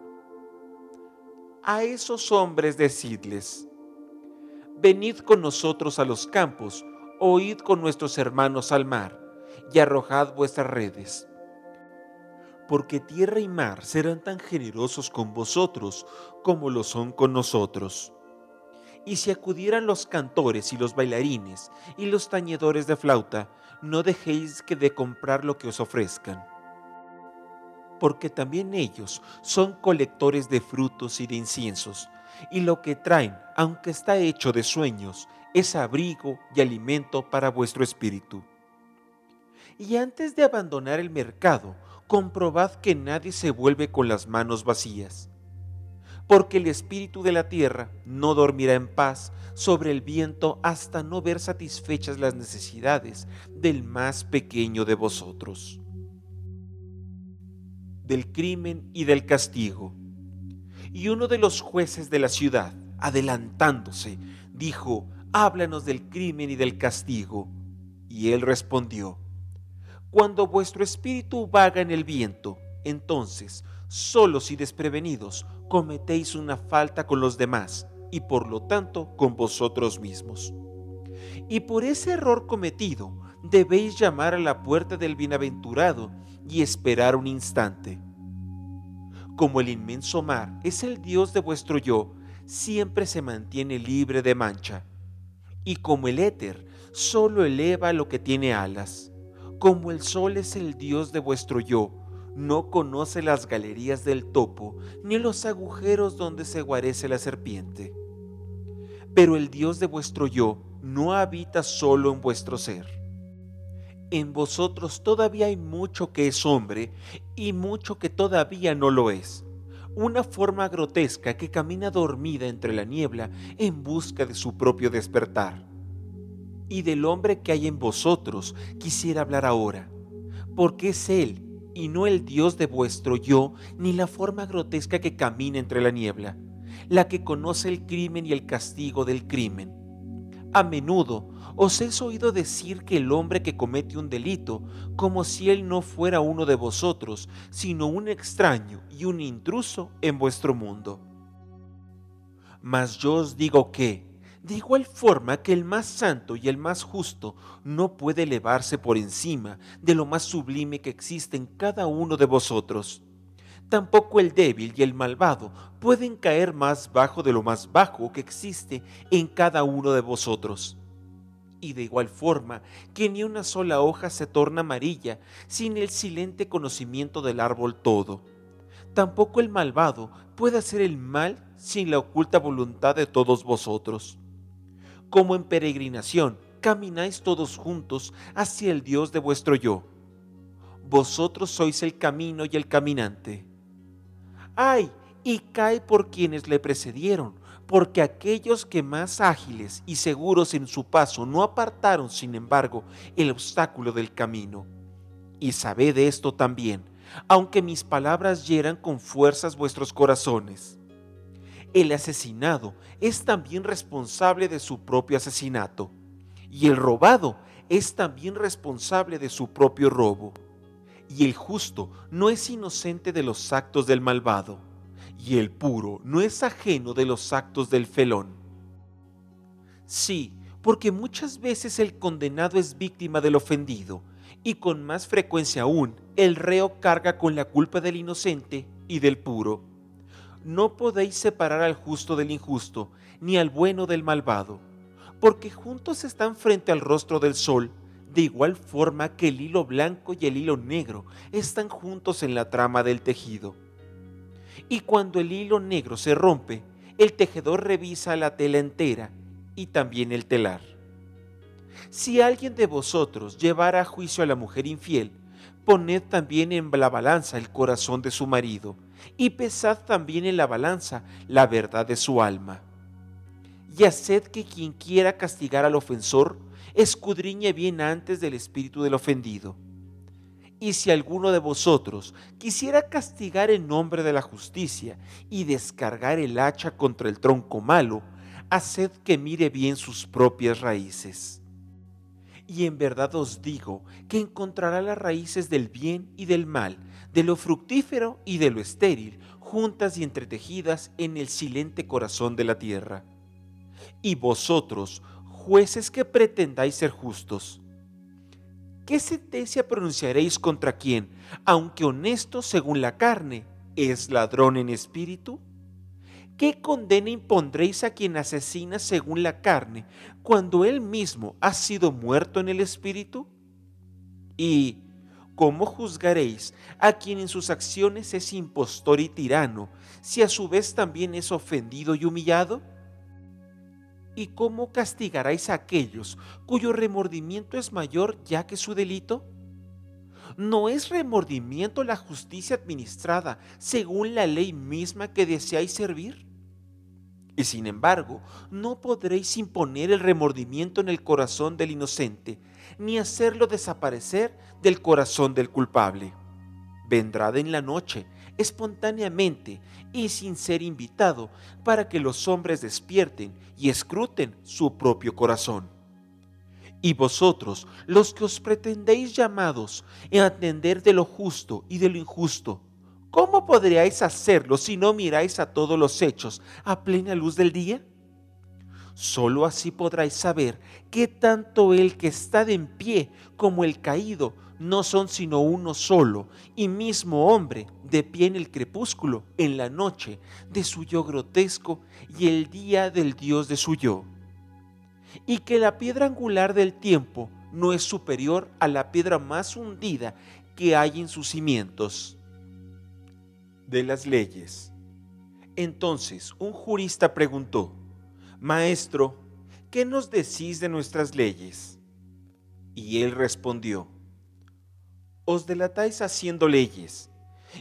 a esos hombres decidles, venid con nosotros a los campos, oíd con nuestros hermanos al mar, y arrojad vuestras redes. Porque tierra y mar serán tan generosos con vosotros como lo son con nosotros. Y si acudieran los cantores y los bailarines y los tañedores de flauta, no dejéis que de comprar lo que os ofrezcan porque también ellos son colectores de frutos y de inciensos, y lo que traen, aunque está hecho de sueños, es abrigo y alimento para vuestro espíritu. Y antes de abandonar el mercado, comprobad que nadie se vuelve con las manos vacías, porque el espíritu de la tierra no dormirá en paz sobre el viento hasta no ver satisfechas las necesidades del más pequeño de vosotros del crimen y del castigo. Y uno de los jueces de la ciudad, adelantándose, dijo, háblanos del crimen y del castigo. Y él respondió, cuando vuestro espíritu vaga en el viento entonces, solos y desprevenidos, cometéis una falta con los demás y por lo tanto con vosotros mismos. Y por ese error cometido, debéis llamar a la puerta del bienaventurado y esperar un instante. Como el inmenso mar es el Dios de vuestro yo, siempre se mantiene libre de mancha. Y como el éter solo eleva lo que tiene alas, como el sol es el Dios de vuestro yo, no conoce las galerías del topo, ni los agujeros donde se guarece la serpiente. Pero el Dios de vuestro yo no habita solo en vuestro ser. En vosotros todavía hay mucho que es hombre y mucho que todavía no lo es. Una forma grotesca que camina dormida entre la niebla en busca de su propio despertar. Y del hombre que hay en vosotros quisiera hablar ahora, porque es Él y no el Dios de vuestro yo, ni la forma grotesca que camina entre la niebla, la que conoce el crimen y el castigo del crimen. A menudo os he oído decir que el hombre que comete un delito, como si él no fuera uno de vosotros, sino un extraño y un intruso en vuestro mundo. Mas yo os digo que, de igual forma que el más santo y el más justo no puede elevarse por encima de lo más sublime que existe en cada uno de vosotros, tampoco el débil y el malvado pueden caer más bajo de lo más bajo que existe en cada uno de vosotros. Y de igual forma que ni una sola hoja se torna amarilla sin el silente conocimiento del árbol todo. Tampoco el malvado puede hacer el mal sin la oculta voluntad de todos vosotros como en peregrinación, camináis todos juntos hacia el Dios de vuestro yo. Vosotros sois el camino y el caminante. ¡Ay! Y cae por quienes le precedieron, porque aquellos que más ágiles y seguros en su paso no apartaron, sin embargo, el obstáculo del camino. Y sabed esto también, aunque mis palabras hieran con fuerzas vuestros corazones el asesinado es también responsable de su propio asesinato y el robado es también responsable de su propio robo. Y el justo no es inocente de los actos del malvado, y el puro no es ajeno de los actos del felón. Sí, porque muchas veces el condenado es víctima del ofendido, y con más frecuencia aún el reo carga con la culpa del inocente y del puro no podéis separar al justo del injusto, ni al bueno del malvado, porque juntos están frente al rostro del sol, de igual forma que el hilo blanco y el hilo negro están juntos en la trama del tejido. Y cuando el hilo negro se rompe, el tejedor revisa la tela entera y también el telar. Si alguien de vosotros llevara a juicio a la mujer infiel, poned también en la balanza el corazón de su marido, y pesad también en la balanza la verdad de su alma. Y haced que quien quiera castigar al ofensor, escudriñe bien antes del espíritu del ofendido. Y si alguno de vosotros quisiera castigar en nombre de la justicia y descargar el hacha contra el tronco malo, haced que mire bien sus propias raíces y en verdad os digo que encontrará las raíces del bien y del mal, de lo fructífero y de lo estéril, juntas y entretejidas en el silente corazón de la tierra. Y vosotros, jueces que pretendáis ser justos, ¿qué sentencia pronunciaréis contra quien, aunque honesto según la carne, es ladrón en espíritu? ¿qué condena impondréis a quien asesina según la carne, cuando él mismo ha sido muerto en el espíritu? ¿Y cómo juzgaréis a quien en sus acciones es impostor y tirano, si a su vez también es ofendido y humillado? ¿Y cómo castigaréis a aquellos cuyo remordimiento es mayor ya que su delito? ¿No es remordimiento la justicia administrada según la ley misma que deseáis servir? Y sin embargo, no podréis imponer el remordimiento en el corazón del inocente, ni hacerlo desaparecer del corazón del culpable. Vendrá en la noche, espontáneamente y sin ser invitado, para que los hombres despierten y escruten su propio corazón. Y vosotros, los que os pretendéis llamados a atender de lo justo y de lo injusto, ¿Cómo podríais hacerlo si no miráis a todos los hechos a plena luz del día? Solo así podráis saber que tanto el que está de en pie como el caído no son sino uno solo y mismo hombre, de pie en el crepúsculo, en la noche de su yo grotesco y el día del Dios de su yo. Y que la piedra angular del tiempo no es superior a la piedra más hundida que hay en sus cimientos. De las leyes. Entonces un jurista preguntó, Maestro, ¿qué nos decís de nuestras leyes? Y él respondió, os delatáis haciendo leyes,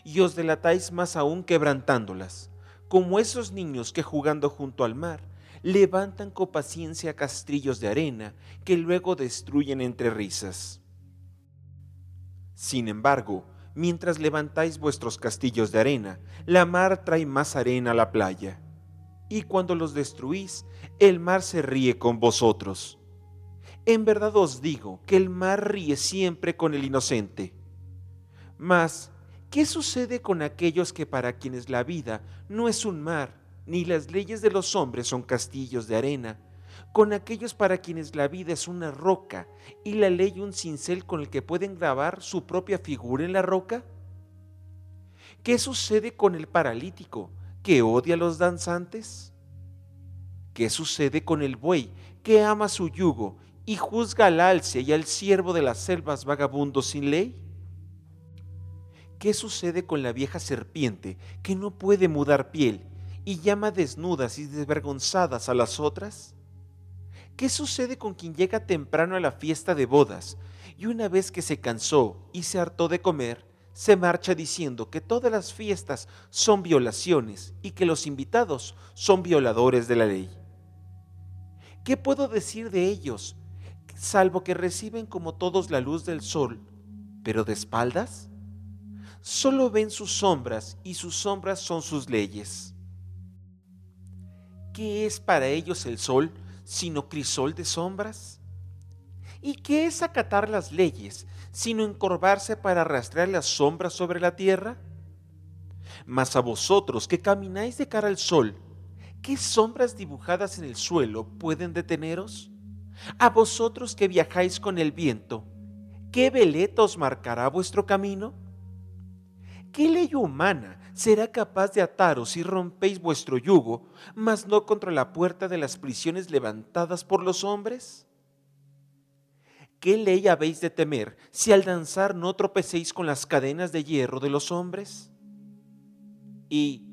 y os delatáis más aún quebrantándolas, como esos niños que jugando junto al mar levantan con paciencia castrillos de arena que luego destruyen entre risas. Sin embargo, mientras levantáis vuestros castillos de arena, la mar trae más arena a la playa, y cuando los destruís, el mar se ríe con vosotros. En verdad os digo que el mar ríe siempre con el inocente mas, ¿qué sucede con aquellos que para quienes la vida no es un mar, ni las leyes de los hombres son castillos de arena? Con aquellos para quienes la vida es una roca y la ley un cincel con el que pueden grabar su propia figura en la roca? ¿Qué sucede con el paralítico que odia a los danzantes? ¿Qué sucede con el buey que ama su yugo y juzga al alce y al siervo de las selvas vagabundo sin ley? ¿Qué sucede con la vieja serpiente que no puede mudar piel y llama desnudas y desvergonzadas a las otras? ¿Qué sucede con quien llega temprano a la fiesta de bodas y una vez que se cansó y se hartó de comer, se marcha diciendo que todas las fiestas son violaciones y que los invitados son violadores de la ley? ¿Qué puedo decir de ellos, salvo que reciben como todos la luz del sol, pero de espaldas? Solo ven sus sombras y sus sombras son sus leyes. ¿Qué es para ellos el sol sino crisol de sombras? ¿Y qué es acatar las leyes sino encorvarse para arrastrar las sombras sobre la tierra? Mas a vosotros que camináis de cara al sol, ¿qué sombras dibujadas en el suelo pueden deteneros? A vosotros que viajáis con el viento, ¿qué veleta os marcará vuestro camino? ¿Qué ley humana será capaz de ataros si rompéis vuestro yugo, mas no contra la puerta de las prisiones levantadas por los hombres? ¿Qué ley habéis de temer si al danzar no tropecéis con las cadenas de hierro de los hombres? ¿Y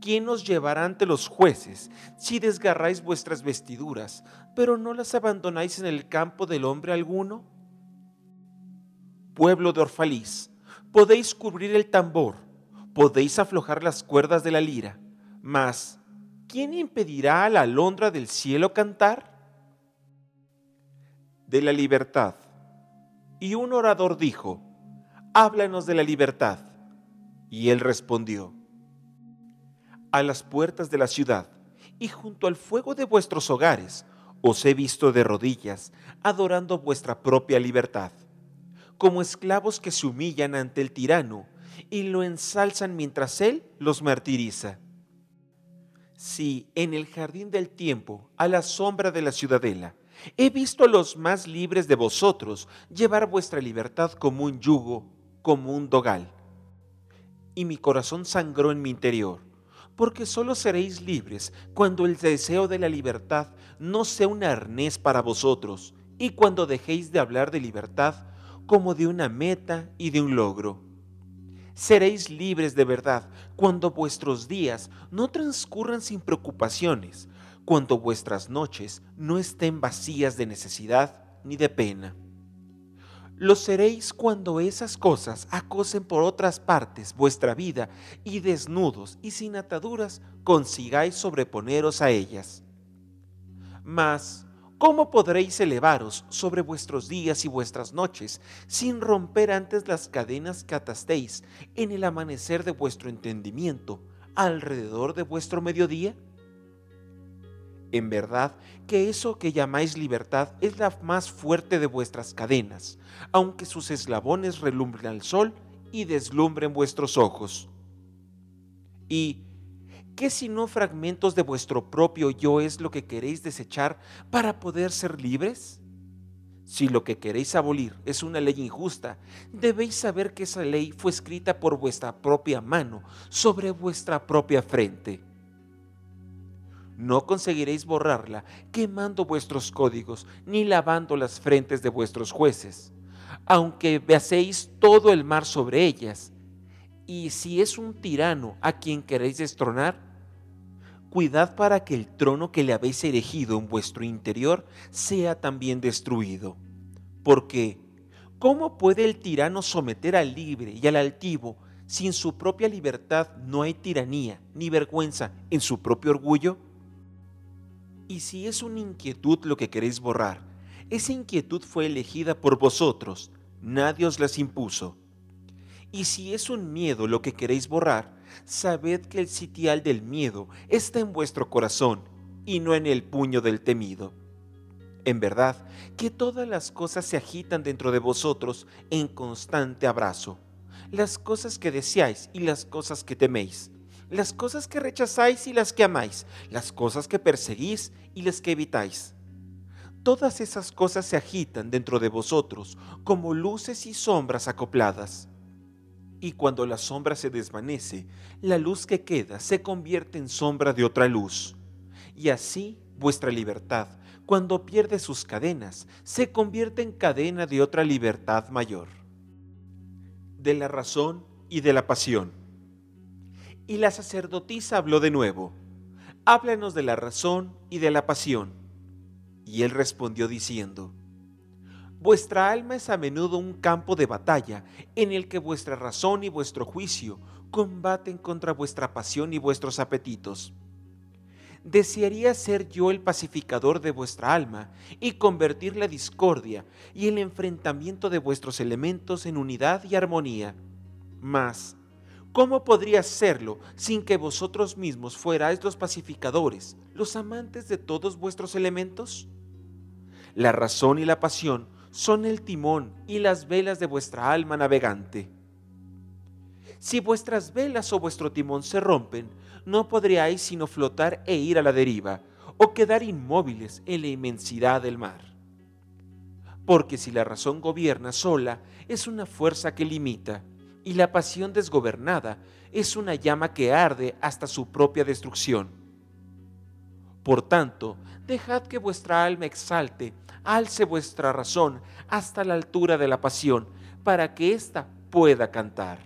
quién os llevará ante los jueces si desgarráis vuestras vestiduras, pero no las abandonáis en el campo del hombre alguno? Pueblo de Orfalís, Podéis cubrir el tambor, podéis aflojar las cuerdas de la lira, mas ¿quién impedirá a la alondra del cielo cantar? De la libertad. Y un orador dijo, háblanos de la libertad. Y él respondió, a las puertas de la ciudad y junto al fuego de vuestros hogares os he visto de rodillas, adorando vuestra propia libertad como esclavos que se humillan ante el tirano y lo ensalzan mientras él los martiriza. Si en el jardín del tiempo, a la sombra de la ciudadela, he visto a los más libres de vosotros llevar vuestra libertad como un yugo, como un dogal. Y mi corazón sangró en mi interior, porque solo seréis libres cuando el deseo de la libertad no sea un arnés para vosotros, y cuando dejéis de hablar de libertad como de una meta y de un logro. Seréis libres de verdad cuando vuestros días no transcurran sin preocupaciones, cuando vuestras noches no estén vacías de necesidad ni de pena. Lo seréis cuando esas cosas acosen por otras partes vuestra vida y desnudos y sin ataduras consigáis sobreponeros a ellas. Mas ¿Cómo podréis elevaros sobre vuestros días y vuestras noches sin romper antes las cadenas que atastéis en el amanecer de vuestro entendimiento alrededor de vuestro mediodía? En verdad que eso que llamáis libertad es la más fuerte de vuestras cadenas, aunque sus eslabones relumbren al sol y deslumbren vuestros ojos. ¿Y qué si no fragmentos de vuestro propio yo es lo que queréis desechar para poder ser libres? Si lo que queréis abolir es una ley injusta, debéis saber que esa ley fue escrita por vuestra propia mano sobre vuestra propia frente. No conseguiréis borrarla quemando vuestros códigos ni lavando las frentes de vuestros jueces, aunque veáis todo el mar sobre ellas. Y si es un tirano a quien queréis destronar, cuidad para que el trono que le habéis erigido en vuestro interior sea también destruido. Porque, ¿cómo puede el tirano someter al libre y al altivo si en su propia libertad no hay tiranía ni vergüenza en su propio orgullo? Y si es una inquietud lo que queréis borrar, esa inquietud fue elegida por vosotros, nadie os las impuso. Y si es un miedo lo que queréis borrar, sabed que el sitial del miedo está en vuestro corazón y no en el puño del temido. En verdad que todas las cosas se agitan dentro de vosotros en constante abrazo, las cosas que deseáis y las cosas que teméis, las cosas que rechazáis y las que amáis, las cosas que perseguís y las que evitáis. Todas esas cosas se agitan dentro de vosotros como luces y sombras acopladas. Y cuando la sombra se desvanece, la luz que queda se convierte en sombra de otra luz. Y así vuestra libertad, cuando pierde sus cadenas, se convierte en cadena de otra libertad mayor. De la razón y de la pasión. Y la sacerdotisa habló de nuevo, háblanos de la razón y de la pasión. Y él respondió diciendo, Vuestra alma es a menudo un campo de batalla en el que vuestra razón y vuestro juicio combaten contra vuestra pasión y vuestros apetitos. Desearía ser yo el pacificador de vuestra alma y convertir la discordia y el enfrentamiento de vuestros elementos en unidad y armonía. Mas, ¿Cómo podría serlo sin que vosotros mismos fuerais los pacificadores, los amantes de todos vuestros elementos? La razón y la pasión son el timón y las velas de vuestra alma navegante. Si vuestras velas o vuestro timón se rompen, no podríais sino flotar e ir a la deriva, o quedar inmóviles en la inmensidad del mar. Porque si la razón gobierna sola, es una fuerza que limita, y la pasión desgobernada es una llama que arde hasta su propia destrucción. Por tanto, dejad que vuestra alma exalte, alce vuestra razón hasta la altura de la pasión, para que ésta pueda cantar.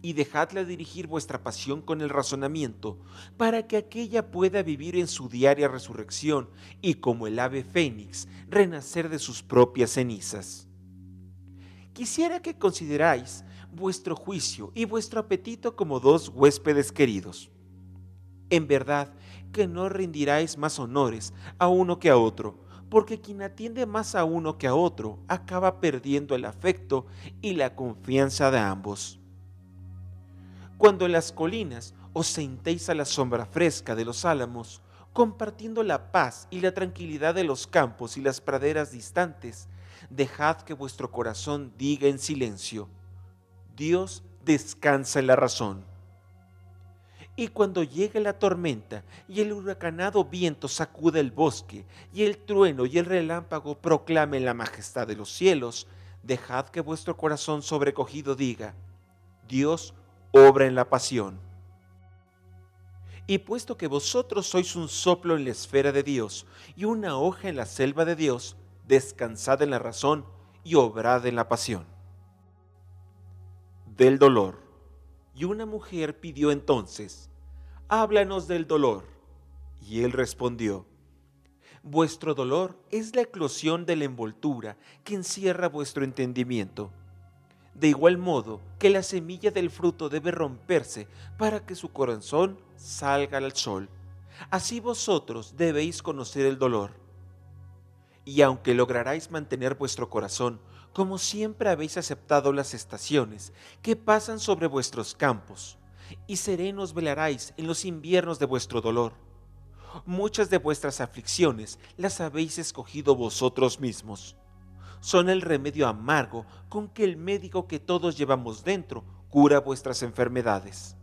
Y dejadla dirigir vuestra pasión con el razonamiento, para que aquella pueda vivir en su diaria resurrección y como el ave fénix, renacer de sus propias cenizas quisiera que consideráis vuestro juicio y vuestro apetito como dos huéspedes queridos. En verdad que no rendiráis más honores a uno que a otro, porque quien atiende más a uno que a otro acaba perdiendo el afecto y la confianza de ambos. Cuando en las colinas os sentéis a la sombra fresca de los álamos, compartiendo la paz y la tranquilidad de los campos y las praderas distantes, dejad que vuestro corazón diga en silencio, Dios descansa en la razón. Y cuando llegue la tormenta y el huracanado viento sacude el bosque y el trueno y el relámpago proclamen la majestad de los cielos, dejad que vuestro corazón sobrecogido diga, Dios obra en la pasión. Y puesto que vosotros sois un soplo en la esfera de Dios y una hoja en la selva de Dios, descansad en la razón y obrad en la pasión. Del dolor. Y una mujer pidió entonces, háblanos del dolor. Y él respondió, vuestro dolor es la eclosión de la envoltura que encierra vuestro entendimiento. De igual modo que la semilla del fruto debe romperse para que su corazón salga al sol. Así vosotros debéis conocer el dolor y aunque lograráis mantener vuestro corazón, como siempre habéis aceptado las estaciones que pasan sobre vuestros campos, y serenos velaráis en los inviernos de vuestro dolor. Muchas de vuestras aflicciones las habéis escogido vosotros mismos. Son el remedio amargo con que el médico que todos llevamos dentro cura vuestras enfermedades.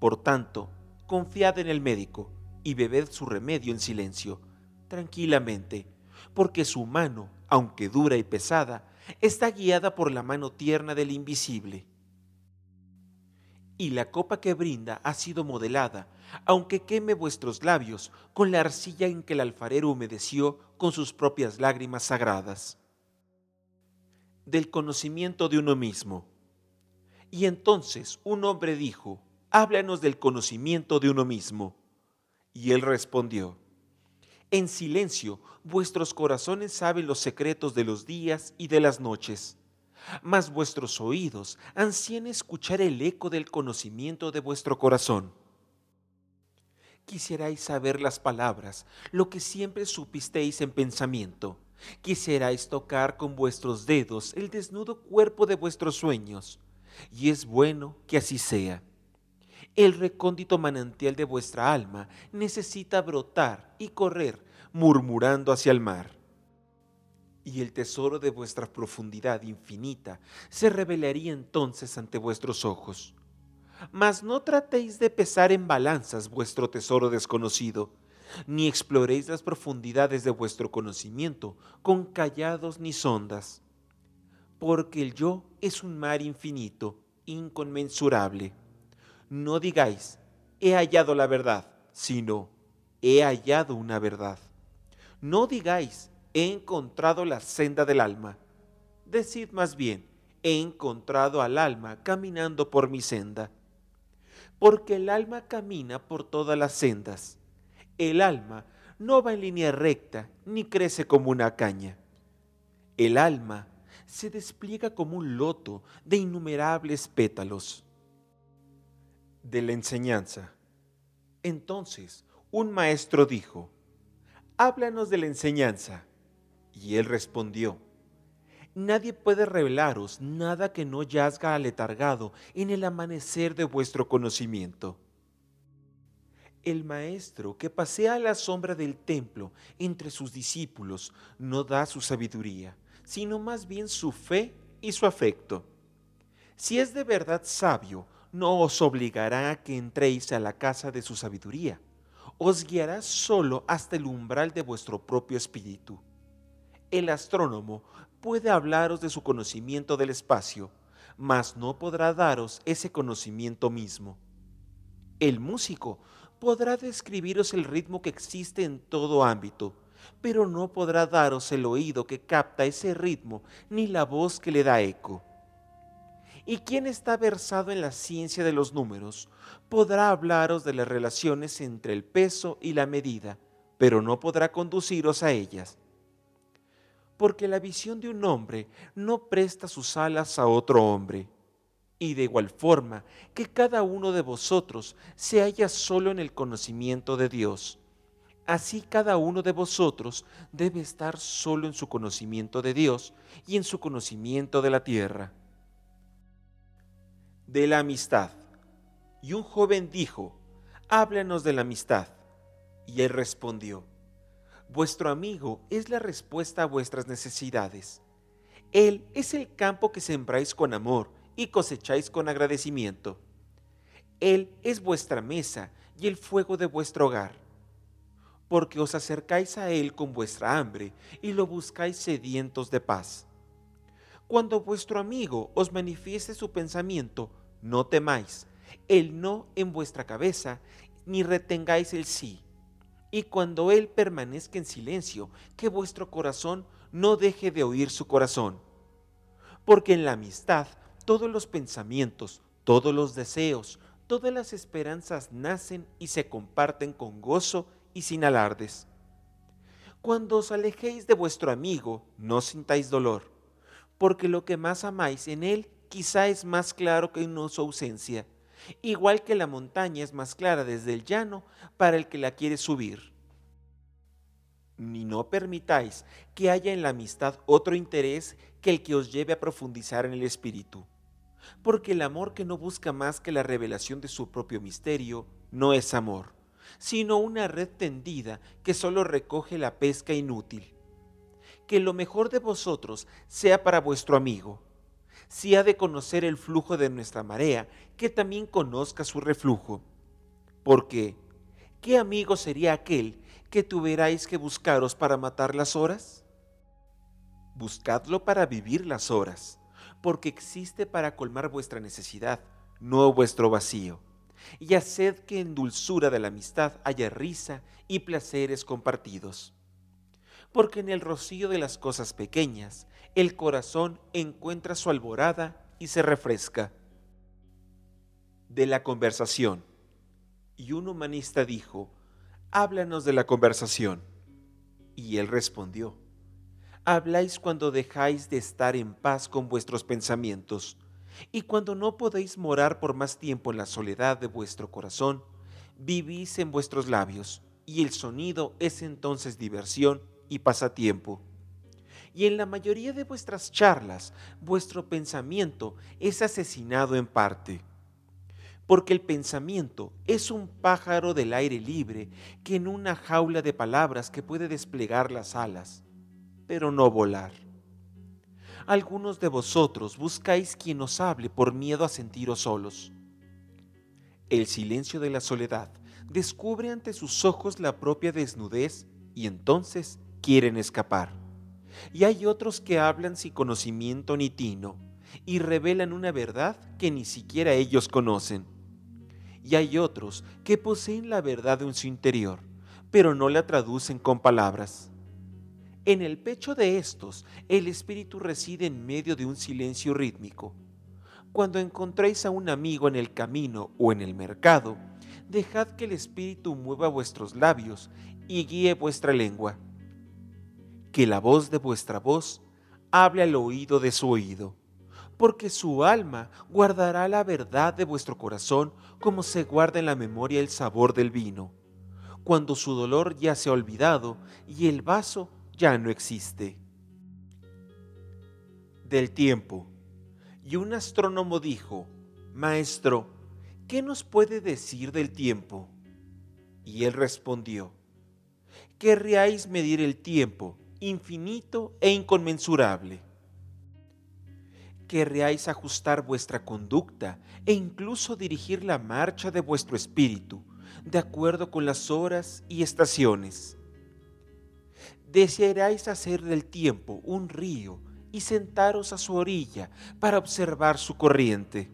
Por tanto, confiad en el médico y bebed su remedio en silencio, tranquilamente, porque su mano, aunque dura y pesada, está guiada por la mano tierna del invisible. Y la copa que brinda ha sido modelada, aunque queme vuestros labios, con la arcilla en que el alfarero humedeció con sus propias lágrimas sagradas. Del conocimiento de uno mismo. Y entonces un hombre dijo, háblanos del conocimiento de uno mismo. Y él respondió, en silencio vuestros corazones saben los secretos de los días y de las noches, mas vuestros oídos ansían escuchar el eco del conocimiento de vuestro corazón. Quisierais saber las palabras, lo que siempre supisteis en pensamiento. Quisierais tocar con vuestros dedos el desnudo cuerpo de vuestros sueños, y es bueno que así sea el recóndito manantial de vuestra alma necesita brotar y correr murmurando hacia el mar. Y el tesoro de vuestra profundidad infinita se revelaría entonces ante vuestros ojos. Mas no tratéis de pesar en balanzas vuestro tesoro desconocido, ni exploréis las profundidades de vuestro conocimiento con callados ni sondas, porque el yo es un mar infinito, inconmensurable no digáis, he hallado la verdad, sino, he hallado una verdad. No digáis, he encontrado la senda del alma. Decid más bien, he encontrado al alma caminando por mi senda. Porque el alma camina por todas las sendas. El alma no va en línea recta ni crece como una caña. El alma se despliega como un loto de innumerables pétalos de la enseñanza. Entonces un maestro dijo, háblanos de la enseñanza. Y él respondió, Nadie puede revelaros nada que no yazga aletargado en el amanecer de vuestro conocimiento. El maestro que pasea a la sombra del templo entre sus discípulos no da su sabiduría, sino más bien su fe y su afecto. Si es de verdad sabio, no os obligará a que entréis a la casa de su sabiduría, os guiará solo hasta el umbral de vuestro propio espíritu. El astrónomo puede hablaros de su conocimiento del espacio, mas no podrá daros ese conocimiento mismo. El músico podrá describiros el ritmo que existe en todo ámbito, pero no podrá daros el oído que capta ese ritmo ni la voz que le da eco y quien está versado en la ciencia de los números podrá hablaros de las relaciones entre el peso y la medida, pero no podrá conduciros a ellas. Porque la visión de un hombre no presta sus alas a otro hombre. Y de igual forma que cada uno de vosotros se halla solo en el conocimiento de Dios. Así cada uno de vosotros debe estar solo en su conocimiento de Dios y en su conocimiento de la tierra de la amistad. Y un joven dijo, háblanos de la amistad. Y él respondió, vuestro amigo es la respuesta a vuestras necesidades. Él es el campo que sembráis con amor y cosecháis con agradecimiento. Él es vuestra mesa y el fuego de vuestro hogar. Porque os acercáis a Él con vuestra hambre y lo buscáis sedientos de paz. Cuando vuestro amigo os manifieste su pensamiento, no temáis el no en vuestra cabeza, ni retengáis el sí. Y cuando Él permanezca en silencio, que vuestro corazón no deje de oír su corazón. Porque en la amistad todos los pensamientos, todos los deseos, todas las esperanzas nacen y se comparten con gozo y sin alardes. Cuando os alejéis de vuestro amigo, no sintáis dolor, porque lo que más amáis en él quizá es más claro que en su ausencia, igual que la montaña es más clara desde el llano para el que la quiere subir. Ni no permitáis que haya en la amistad otro interés que el que os lleve a profundizar en el espíritu, porque el amor que no busca más que la revelación de su propio misterio no es amor, sino una red tendida que solo recoge la pesca inútil. Que lo mejor de vosotros sea para vuestro amigo, si ha de conocer el flujo de nuestra marea, que también conozca su reflujo. Porque, ¿qué amigo sería aquel que tuvierais que buscaros para matar las horas? Buscadlo para vivir las horas, porque existe para colmar vuestra necesidad, no vuestro vacío. Y haced que en dulzura de la amistad haya risa y placeres compartidos. Porque en el rocío de las cosas pequeñas, el corazón encuentra su alborada y se refresca. De la conversación. Y un humanista dijo, háblanos de la conversación. Y él respondió, habláis cuando dejáis de estar en paz con vuestros pensamientos y cuando no podéis morar por más tiempo en la soledad de vuestro corazón, vivís en vuestros labios, y el sonido es entonces diversión y pasatiempo. Y en la mayoría de vuestras charlas, vuestro pensamiento es asesinado en parte. Porque el pensamiento es un pájaro del aire libre que en una jaula de palabras que puede desplegar las alas, pero no volar algunos de vosotros buscáis quien os hable por miedo a sentiros solos. El silencio de la soledad descubre ante sus ojos la propia desnudez y entonces quieren escapar. Y hay otros que hablan sin conocimiento ni tino y revelan una verdad que ni siquiera ellos conocen. Y hay otros que poseen la verdad en su interior, pero no la traducen con palabras. En el pecho de estos, el espíritu reside en medio de un silencio rítmico. Cuando encontréis a un amigo en el camino o en el mercado, dejad que el espíritu mueva vuestros labios y guíe vuestra lengua. Que la voz de vuestra voz hable al oído de su oído, porque su alma guardará la verdad de vuestro corazón como se guarda en la memoria el sabor del vino, cuando su dolor ya se ha olvidado y el vaso ya no existe. Del tiempo. Y un astrónomo dijo, Maestro, ¿qué nos puede decir del tiempo? Y él respondió, querríais medir el tiempo, infinito e inconmensurable. Querríais ajustar vuestra conducta e incluso dirigir la marcha de vuestro espíritu, de acuerdo con las horas y estaciones desearáis hacer del tiempo un río y sentaros a su orilla para observar su corriente.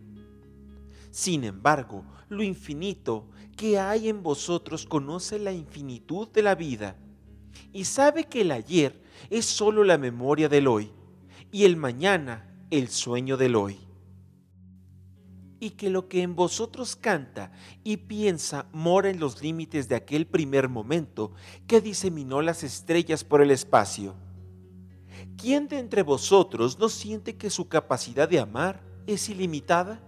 Sin embargo, lo infinito que hay en vosotros conoce la infinitud de la vida y sabe que el ayer es sólo la memoria del hoy y el mañana el sueño del hoy y que lo que en vosotros canta y piensa mora en los límites de aquel primer momento que diseminó las estrellas por el espacio. ¿Quién de entre vosotros no siente que su capacidad de amar es ilimitada?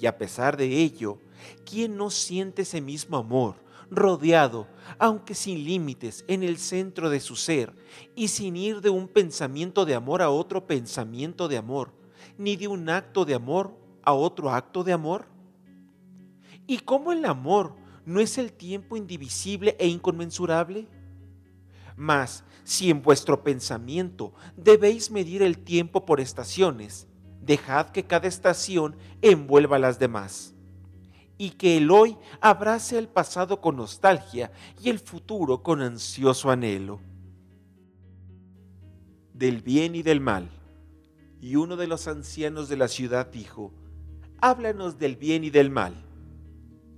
Y a pesar de ello, ¿quién no siente ese mismo amor, rodeado, aunque sin límites, en el centro de su ser, y sin ir de un pensamiento de amor a otro pensamiento de amor, ni de un acto de amor a otro acto de amor? ¿Y cómo el amor no es el tiempo indivisible e inconmensurable? Mas, si en vuestro pensamiento debéis medir el tiempo por estaciones, dejad que cada estación envuelva las demás, y que el hoy abrace el pasado con nostalgia y el futuro con ansioso anhelo. Del bien y del mal. Y uno de los ancianos de la ciudad dijo, háblanos del bien y del mal.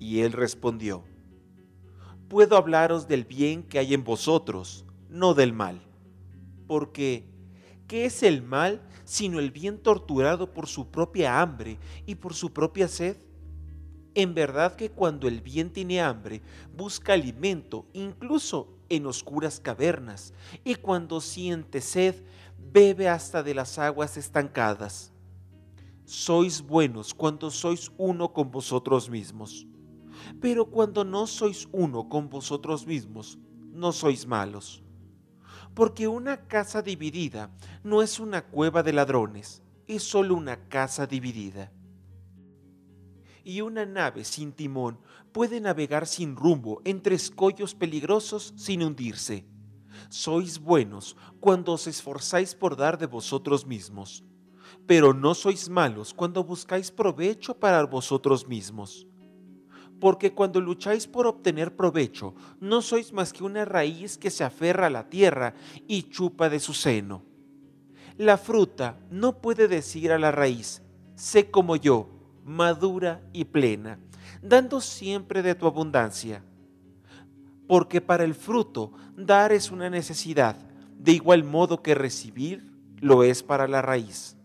Y él respondió, puedo hablaros del bien que hay en vosotros, no del mal. Porque, ¿qué es el mal sino el bien torturado por su propia hambre y por su propia sed? En verdad que cuando el bien tiene hambre, busca alimento, incluso en oscuras cavernas, y cuando siente sed, bebe hasta de las aguas estancadas sois buenos cuando sois uno con vosotros mismos. Pero cuando no sois uno con vosotros mismos, no sois malos. Porque una casa dividida no es una cueva de ladrones, es solo una casa dividida. Y una nave sin timón puede navegar sin rumbo entre escollos peligrosos sin hundirse. Sois buenos cuando os esforzáis por dar de vosotros mismos pero no sois malos cuando buscáis provecho para vosotros mismos. porque cuando lucháis por obtener provecho, no sois más que una raíz que se aferra a la tierra y chupa de su seno. La fruta no puede decir a la raíz, sé como yo, madura y plena, dando siempre de tu abundancia. Porque para el fruto dar es una necesidad, de igual modo que recibir lo es para la raíz.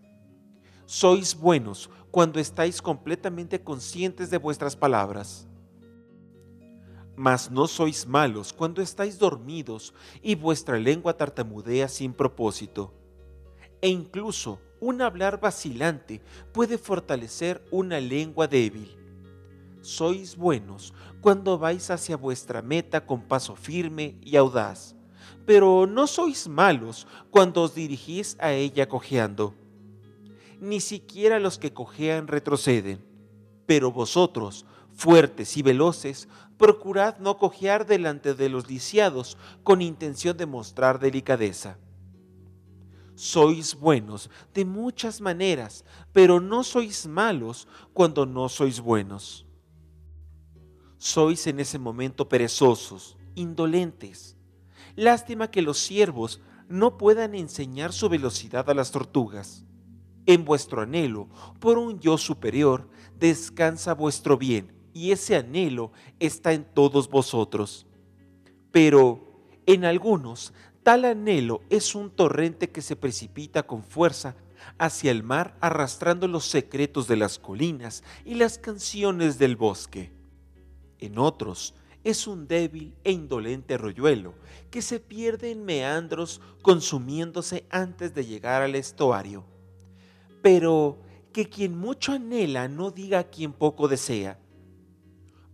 Sois buenos cuando estáis completamente conscientes de vuestras palabras mas no sois malos cuando estáis dormidos y vuestra lengua tartamudea sin propósito. E incluso un hablar vacilante puede fortalecer una lengua débil. Sois buenos cuando vais hacia vuestra meta con paso firme y audaz, pero no sois malos cuando os dirigís a ella cojeando. Ni siquiera los que cojean retroceden, pero vosotros fuertes y veloces, procurad no cojear delante de los lisiados con intención de mostrar delicadeza. Sois buenos de muchas maneras, pero no sois malos cuando no sois buenos. Sois en ese momento perezosos, indolentes. Lástima que los siervos no puedan enseñar su velocidad a las tortugas. En vuestro anhelo por un yo superior descansa vuestro bien y ese anhelo está en todos vosotros. Pero en algunos, tal anhelo es un torrente que se precipita con fuerza hacia el mar arrastrando los secretos de las colinas y las canciones del bosque. En otros, es un débil e indolente arroyuelo que se pierde en meandros consumiéndose antes de llegar al estuario. Pero que quien mucho anhela no diga a quien poco desea,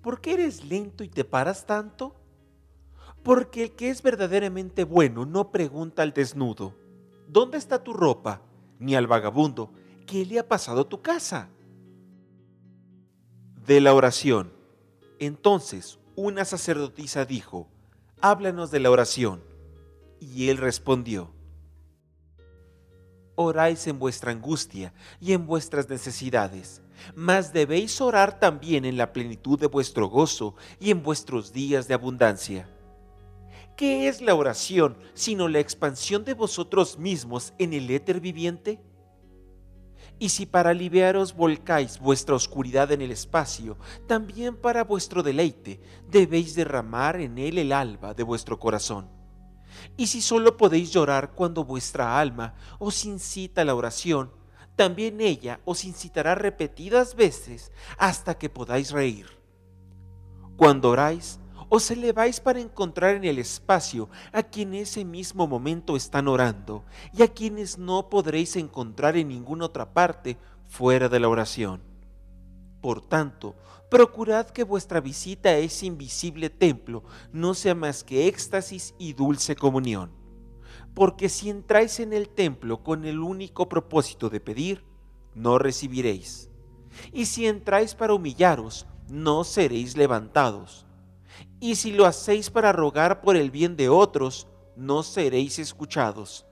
¿por qué eres lento y te paras tanto? Porque el que es verdaderamente bueno no pregunta al desnudo, ¿dónde está tu ropa? Ni al vagabundo, ¿qué le ha pasado tu casa? De la oración. Entonces una sacerdotisa dijo, háblanos de la oración. Y él respondió, oráis en vuestra angustia y en vuestras necesidades, mas debéis orar también en la plenitud de vuestro gozo y en vuestros días de abundancia. ¿Qué es la oración sino la expansión de vosotros mismos en el éter viviente? Y si para aliviaros volcáis vuestra oscuridad en el espacio, también para vuestro deleite debéis derramar en él el alba de vuestro corazón y si solo podéis llorar cuando vuestra alma os incita a la oración, también ella os incitará repetidas veces hasta que podáis reír. Cuando oráis, os eleváis para encontrar en el espacio a quien ese mismo momento están orando y a quienes no podréis encontrar en ninguna otra parte fuera de la oración. Por tanto, procurad que vuestra visita a ese invisible templo no sea más que éxtasis y dulce comunión. Porque si entráis en el templo con el único propósito de pedir, no recibiréis. Y si entráis para humillaros, no seréis levantados. Y si lo hacéis para rogar por el bien de otros, no seréis escuchados.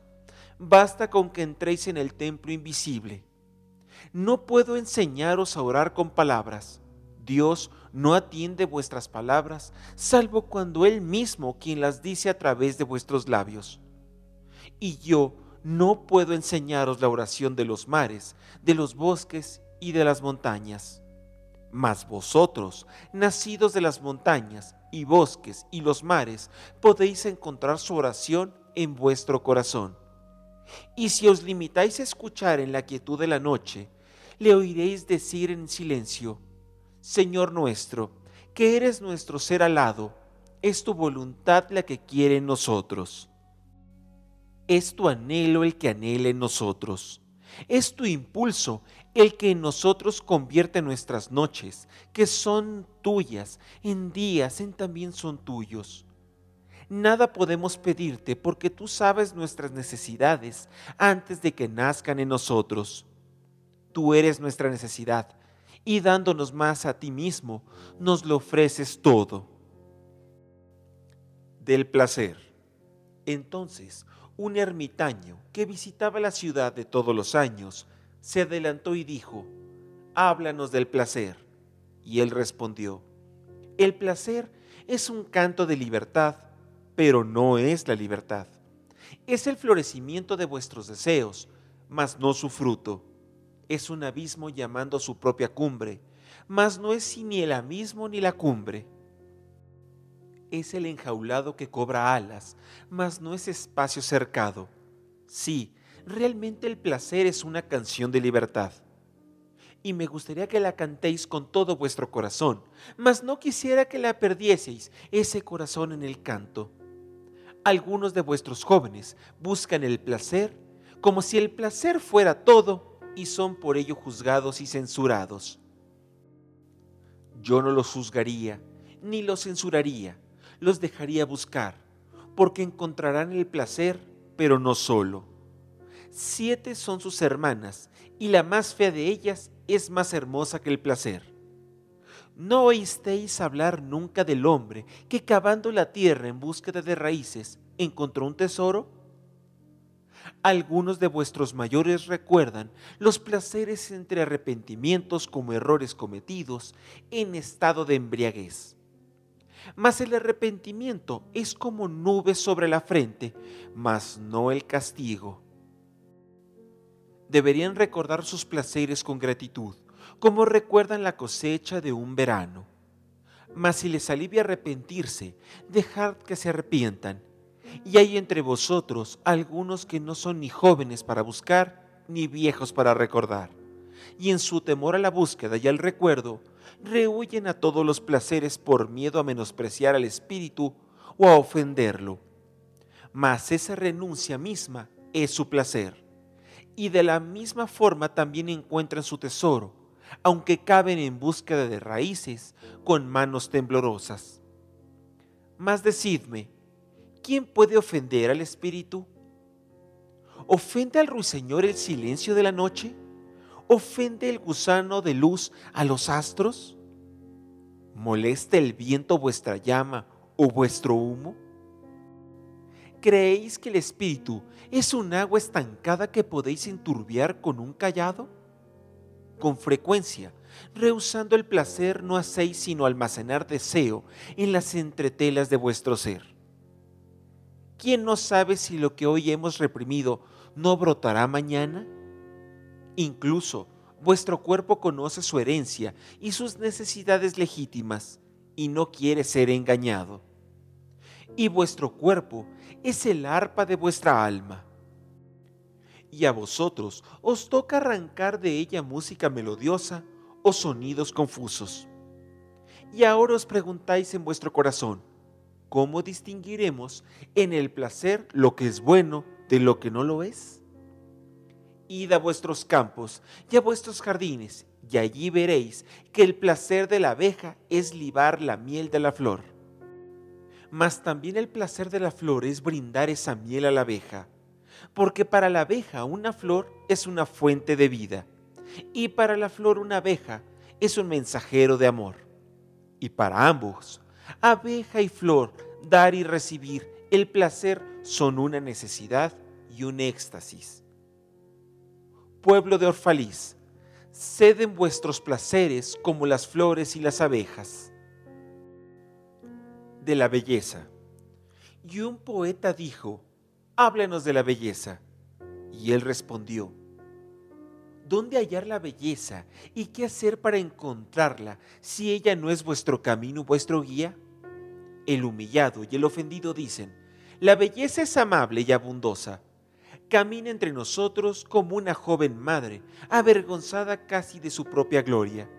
Basta con que entréis en el templo invisible no puedo enseñaros a orar con palabras. Dios no atiende vuestras palabras, salvo cuando Él mismo quien las dice a través de vuestros labios. Y yo no puedo enseñaros la oración de los mares, de los bosques y de las montañas. Mas vosotros, nacidos de las montañas y bosques y los mares, podéis encontrar su oración en vuestro corazón. Y si os limitáis a escuchar en la quietud de la noche, le oiréis decir en silencio, Señor nuestro, que eres nuestro ser alado, es tu voluntad la que quiere en nosotros. Es tu anhelo el que anhela en nosotros. Es tu impulso el que en nosotros convierte nuestras noches, que son tuyas, en días en también son tuyos. Nada podemos pedirte porque tú sabes nuestras necesidades antes de que nazcan en nosotros tú eres nuestra necesidad, y dándonos más a ti mismo, nos lo ofreces todo. Del placer. Entonces, un ermitaño que visitaba la ciudad de todos los años, se adelantó y dijo, háblanos del placer. Y él respondió, El placer es un canto de libertad, pero no es la libertad. Es el florecimiento de vuestros deseos, mas no su fruto. Es un abismo llamando a su propia cumbre, mas no es ni el abismo ni la cumbre. Es el enjaulado que cobra alas, mas no es espacio cercado. Sí, realmente el placer es una canción de libertad. Y me gustaría que la cantéis con todo vuestro corazón, mas no quisiera que la perdieseis ese corazón en el canto. Algunos de vuestros jóvenes buscan el placer como si el placer fuera todo y son por ello juzgados y censurados. Yo no los juzgaría ni los censuraría, los dejaría buscar, porque encontrarán el placer, pero no solo siete son sus hermanas, y la más fea de ellas es más hermosa que el placer. ¿No oísteis hablar nunca del hombre que cavando la tierra en búsqueda de raíces encontró un tesoro? Algunos de vuestros mayores recuerdan los placeres entre arrepentimientos como errores cometidos en estado de embriaguez. Mas el arrepentimiento es como nubes sobre la frente, mas no el castigo deberían recordar sus placeres con gratitud, como recuerdan la cosecha de un verano. Mas si les alivia arrepentirse, dejad que se arrepientan. Y hay entre vosotros algunos que no son ni jóvenes para buscar, ni viejos para recordar. Y en su temor a la búsqueda y al recuerdo, rehuyen a todos los placeres por miedo a menospreciar al espíritu o a ofenderlo. Mas esa renuncia misma es su placer y de la misma forma también encuentran su tesoro, aunque caben en búsqueda de raíces con manos temblorosas. Mas decidme, ¿quién puede ofender al espíritu? ¿Ofende al ruiseñor el silencio de la noche? ¿Ofende el gusano de luz a los astros? ¿Molesta el viento vuestra llama o vuestro humo? ¿Creéis que el espíritu es un agua estancada que podéis enturbiar con un callado? Con frecuencia, rehusando el placer, no hacéis sino almacenar deseo en las entretelas de vuestro ser. ¿Quién no sabe si lo que hoy hemos reprimido no brotará mañana? Incluso vuestro cuerpo conoce su herencia y sus necesidades legítimas y no quiere ser engañado y vuestro cuerpo es el arpa de vuestra alma. Y a vosotros os toca arrancar de ella música melodiosa o sonidos confusos. Y ahora os preguntáis en vuestro corazón, ¿cómo distinguiremos en el placer lo que es bueno de lo que no lo es? Id a vuestros campos y a vuestros jardines, y allí veréis que el placer de la abeja es libar la miel de la flor mas también el placer de la flor es brindar esa miel a la abeja, porque para la abeja una flor es una fuente de vida, y para la flor una abeja es un mensajero de amor. Y para ambos, abeja y flor, dar y recibir, el placer son una necesidad y un éxtasis. Pueblo de Orfalís, ceden vuestros placeres como las flores y las abejas de la belleza. Y un poeta dijo, háblanos de la belleza. Y él respondió, ¿dónde hallar la belleza y qué hacer para encontrarla si ella no es vuestro camino, vuestro guía? El humillado y el ofendido dicen, la belleza es amable y abundosa. Camina entre nosotros como una joven madre, avergonzada casi de su propia gloria.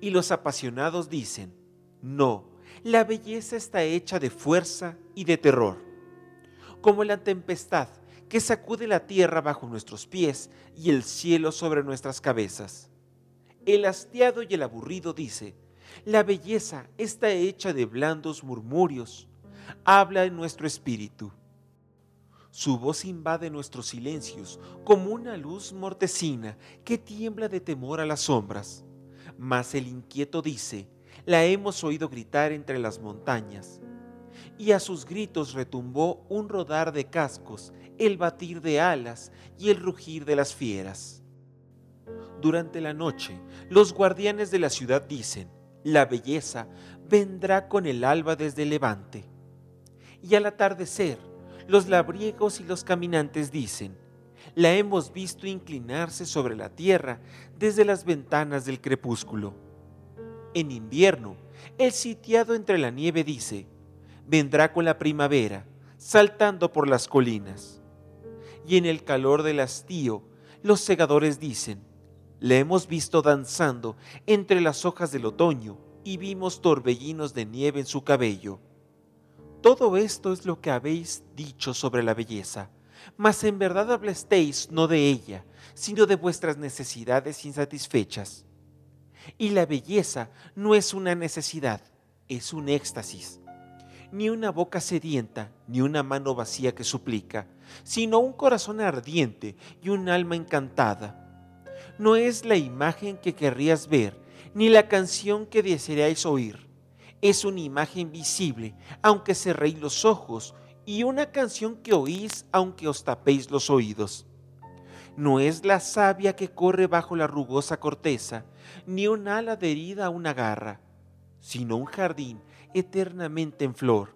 Y los apasionados dicen, no, la belleza está hecha de fuerza y de terror, como la tempestad que sacude la tierra bajo nuestros pies y el cielo sobre nuestras cabezas. El hastiado y el aburrido dice, la belleza está hecha de blandos murmurios, habla en nuestro espíritu. Su voz invade nuestros silencios como una luz mortecina que tiembla de temor a las sombras. Mas el inquieto dice, la hemos oído gritar entre las montañas, y a sus gritos retumbó un rodar de cascos, el batir de alas y el rugir de las fieras. Durante la noche, los guardianes de la ciudad dicen, La belleza vendrá con el alba desde el levante. Y al atardecer, los labriegos y los caminantes dicen, la hemos visto inclinarse sobre la tierra desde las ventanas del crepúsculo. En invierno, el sitiado entre la nieve dice, vendrá con la primavera, saltando por las colinas. Y en el calor del hastío, los segadores dicen, le hemos visto danzando entre las hojas del otoño y vimos torbellinos de nieve en su cabello. Todo esto es lo que habéis dicho sobre la belleza, mas en verdad hablasteis no de ella, sino de vuestras necesidades insatisfechas. Y la belleza no es una necesidad, es un éxtasis. Ni una boca sedienta, ni una mano vacía que suplica, sino un corazón ardiente y un alma encantada. No es la imagen que querrías ver, ni la canción que desearíais oír. Es una imagen visible, aunque cerréis los ojos, y una canción que oís, aunque os tapéis los oídos. No es la savia que corre bajo la rugosa corteza, ni un ala adherida a una garra, sino un jardín eternamente en flor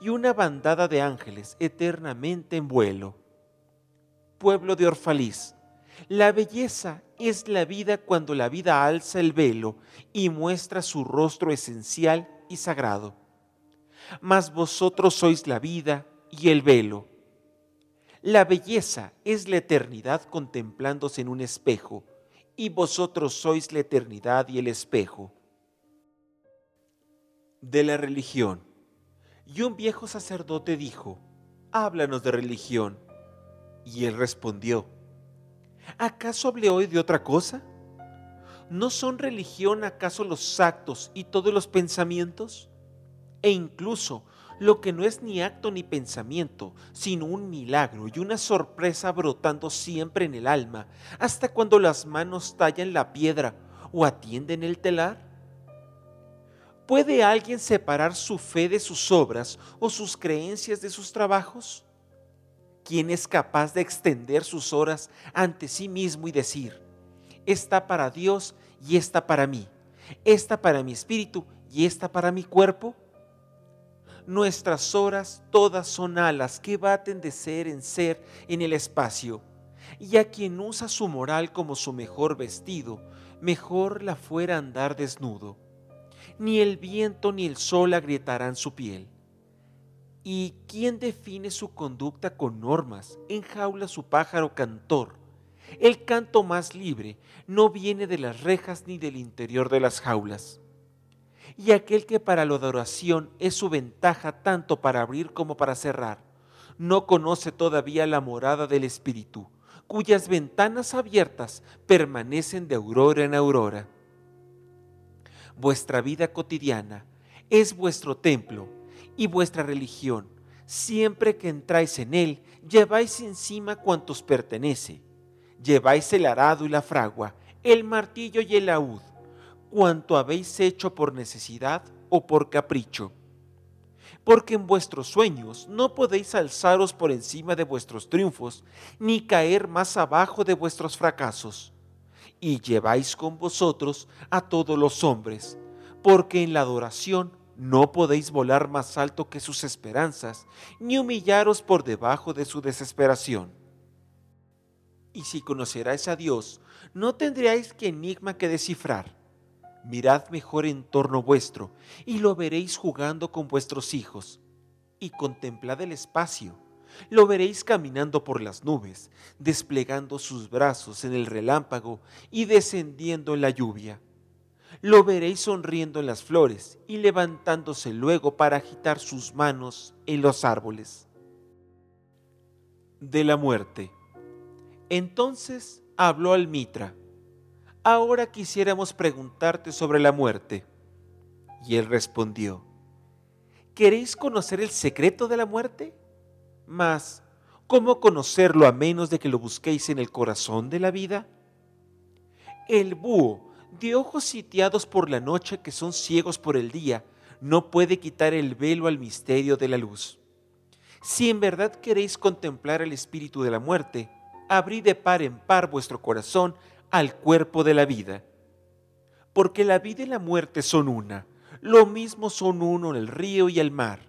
y una bandada de ángeles eternamente en vuelo. Pueblo de Orfaliz, la belleza es la vida cuando la vida alza el velo y muestra su rostro esencial y sagrado. Mas vosotros sois la vida y el velo. La belleza es la eternidad contemplándose en un espejo, y vosotros sois la eternidad y el espejo. De la religión. Y un viejo sacerdote dijo, háblanos de religión. Y él respondió, ¿acaso hablé hoy de otra cosa? ¿No son religión acaso los actos y todos los pensamientos? E incluso lo que no es ni acto ni pensamiento, sino un milagro y una sorpresa brotando siempre en el alma, hasta cuando las manos tallan la piedra o atienden el telar? ¿Puede alguien separar su fe de sus obras o sus creencias de sus trabajos? ¿Quién es capaz de extender sus horas ante sí mismo y decir, esta para Dios y esta para mí, esta para mi espíritu y esta para mi cuerpo? Nuestras horas todas son alas que baten de ser en ser en el espacio, y a quien usa su moral como su mejor vestido, mejor la fuera andar desnudo. Ni el viento ni el sol agrietarán su piel ¿Y quién define su conducta con normas? Enjaula su pájaro cantor. El canto más libre no viene de las rejas ni del interior de las jaulas. Y aquel que para la adoración es su ventaja tanto para abrir como para cerrar, no conoce todavía la morada del Espíritu, cuyas ventanas abiertas permanecen de aurora en aurora. Vuestra vida cotidiana es vuestro templo y vuestra religión. Siempre que entráis en él, lleváis encima cuantos pertenece. Lleváis el arado y la fragua, el martillo y el laúd, cuanto habéis hecho por necesidad o por capricho. Porque en vuestros sueños no podéis alzaros por encima de vuestros triunfos, ni caer más abajo de vuestros fracasos. Y lleváis con vosotros a todos los hombres, porque en la adoración no podéis volar más alto que sus esperanzas, ni humillaros por debajo de su desesperación. Y si conoceráis a Dios, no tendríais que enigma que descifrar. Mirad mejor en torno vuestro, y lo veréis jugando con vuestros hijos. Y contemplad el espacio, lo veréis caminando por las nubes, desplegando sus brazos en el relámpago y descendiendo en la lluvia lo veréis sonriendo en las flores y levantándose luego para agitar sus manos en los árboles. De la muerte. Entonces habló al Mitra. Ahora quisiéramos preguntarte sobre la muerte. Y él respondió, ¿queréis conocer el secreto de la muerte? Mas, ¿cómo conocerlo a menos de que lo busquéis en el corazón de la vida? El búho de ojos sitiados por la noche que son ciegos por el día, no puede quitar el velo al misterio de la luz. Si en verdad queréis contemplar el espíritu de la muerte, abrid de par en par vuestro corazón al cuerpo de la vida. porque la vida y la muerte son una, lo mismo son uno el río y el mar.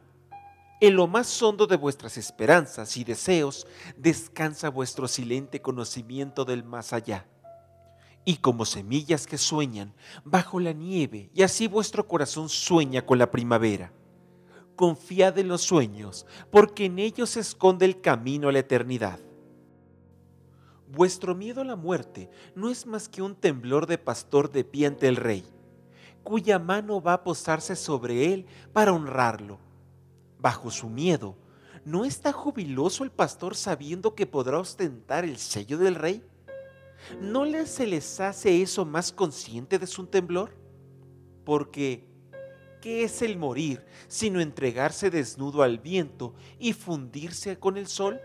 En lo más hondo de vuestras esperanzas y deseos descansa vuestro silente conocimiento del más allá. Y como semillas que sueñan bajo la nieve, y así vuestro corazón sueña con la primavera. Confiad en los sueños, porque en ellos se esconde el camino a la eternidad. Vuestro miedo a la muerte no es más que un temblor de pastor de pie ante el rey, cuya mano va a posarse sobre él para honrarlo bajo su miedo, ¿no está jubiloso el pastor sabiendo que podrá ostentar el sello del rey? ¿No se les hace eso más consciente de su temblor? Porque, ¿qué es el morir sino entregarse desnudo al viento y fundirse con el sol?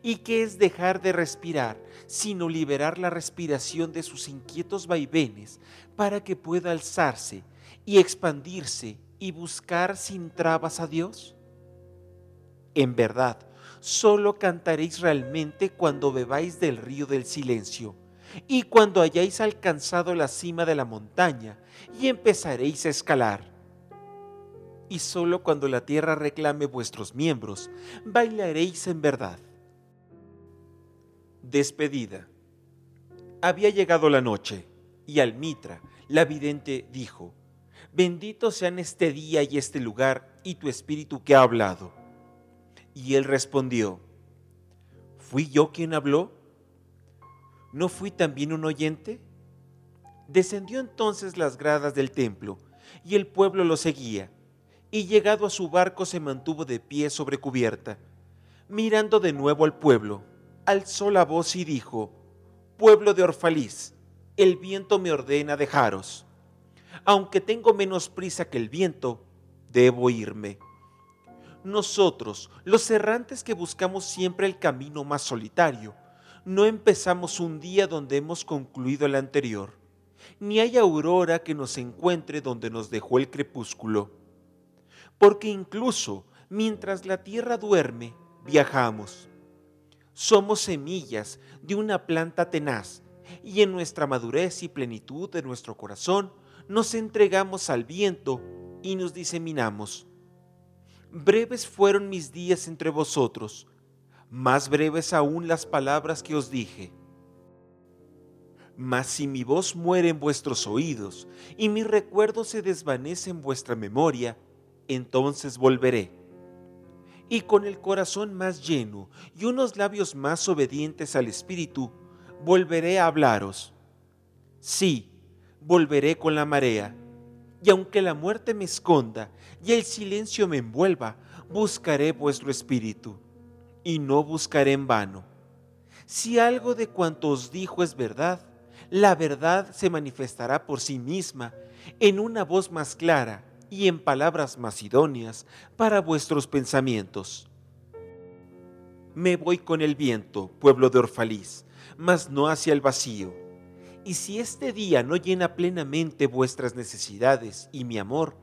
¿Y qué es dejar de respirar sino liberar la respiración de sus inquietos vaivenes para que pueda alzarse y expandirse y buscar sin trabas a Dios? En verdad, solo cantaréis realmente cuando bebáis del río del silencio y cuando hayáis alcanzado la cima de la montaña y empezaréis a escalar. Y solo cuando la tierra reclame vuestros miembros, bailaréis en verdad. Despedida. Había llegado la noche, y Almitra, la vidente, dijo, bendito sean este día y este lugar y tu espíritu que ha hablado. Y él respondió, ¿fui yo quien habló? ¿No fui también un oyente? Descendió entonces las gradas del templo, y el pueblo lo seguía, y llegado a su barco se mantuvo de pie sobre cubierta. Mirando de nuevo al pueblo, alzó la voz y dijo, Pueblo de Orfalís, el viento me ordena dejaros aunque tengo menos prisa que el viento, debo irme. Nosotros, los errantes que buscamos siempre el camino más solitario, no empezamos un día donde hemos concluido el anterior, ni hay aurora que nos encuentre donde nos dejó el crepúsculo. Porque incluso mientras la tierra duerme, viajamos. Somos semillas de una planta tenaz, y en nuestra madurez y plenitud de nuestro corazón nos entregamos al viento y nos diseminamos. Breves fueron mis días entre vosotros, más breves aún las palabras que os dije. Mas si mi voz muere en vuestros oídos y mi recuerdo se desvanece en vuestra memoria, entonces volveré. Y con el corazón más lleno y unos labios más obedientes al Espíritu, volveré a hablaros. Sí, volveré con la marea. Y aunque la muerte me esconda y el silencio me envuelva, buscaré vuestro espíritu y no buscaré en vano. Si algo de cuanto os dijo es verdad, la verdad se manifestará por sí misma en una voz más clara y en palabras más idóneas para vuestros pensamientos. Me voy con el viento, pueblo de Orfalís, mas no hacia el vacío y si este día no llena plenamente vuestras necesidades y mi amor,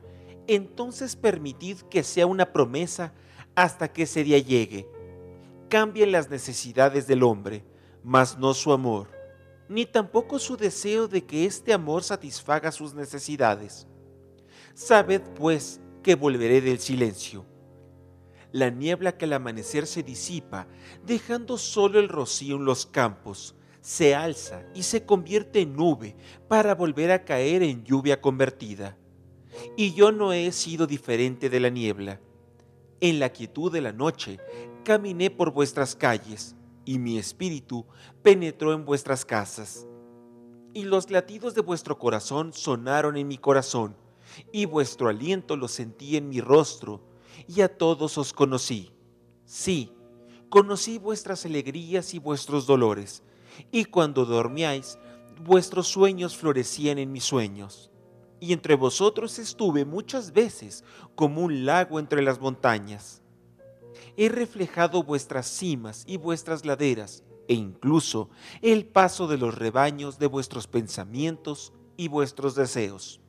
entonces permitid que sea una promesa hasta que ese día llegue. Cambien las necesidades del hombre, mas no su amor, ni tampoco su deseo de que este amor satisfaga sus necesidades. Sabed pues que volveré del silencio. La niebla que al amanecer se disipa, dejando solo el rocío en los campos, se alza y se convierte en nube para volver a caer en lluvia convertida. Y yo no he sido diferente de la niebla. En la quietud de la noche caminé por vuestras calles y mi espíritu penetró en vuestras casas. Y los latidos de vuestro corazón sonaron en mi corazón, y vuestro aliento lo sentí en mi rostro, y a todos os conocí. Sí, conocí vuestras alegrías y vuestros dolores, y cuando dormíais, vuestros sueños florecían en mis sueños. Y entre vosotros estuve muchas veces como un lago entre las montañas. He reflejado vuestras cimas y vuestras laderas, e incluso el paso de los rebaños de vuestros pensamientos y vuestros deseos.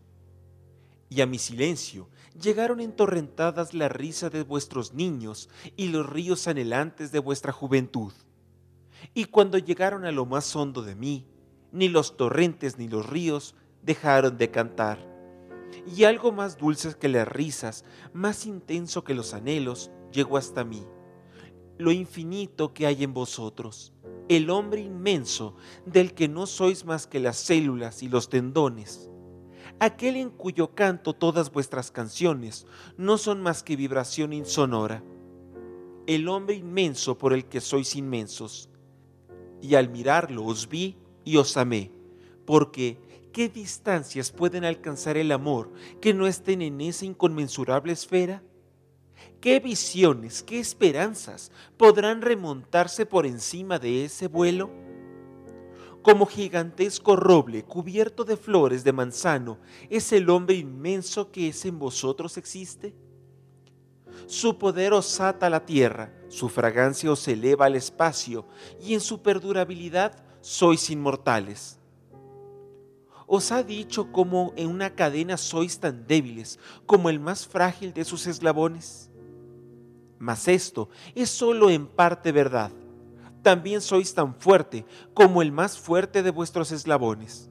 Y a mi silencio llegaron entorrentadas la risa de vuestros niños y los ríos anhelantes de vuestra juventud y cuando llegaron a lo más hondo de mí, ni los torrentes ni los ríos dejaron de cantar. Y algo más dulce que las risas, más intenso que los anhelos, llegó hasta mí. Lo infinito que hay en vosotros, el hombre inmenso del que no sois más que las células y los tendones, aquel en cuyo canto todas vuestras canciones no son más que vibración insonora, el hombre inmenso por el que sois inmensos. Y al mirarlo os vi y os amé, porque ¿qué distancias pueden alcanzar el amor que no estén en esa inconmensurable esfera? ¿Qué visiones, qué esperanzas podrán remontarse por encima de ese vuelo? Como gigantesco roble cubierto de flores de manzano, ¿es el hombre inmenso que es en vosotros existe? Su poder os ata la tierra, su fragancia os eleva al espacio, y en su perdurabilidad sois inmortales. Os ha dicho cómo en una cadena sois tan débiles como el más frágil de sus eslabones. Mas esto es solo en parte verdad. También sois tan fuerte como el más fuerte de vuestros eslabones.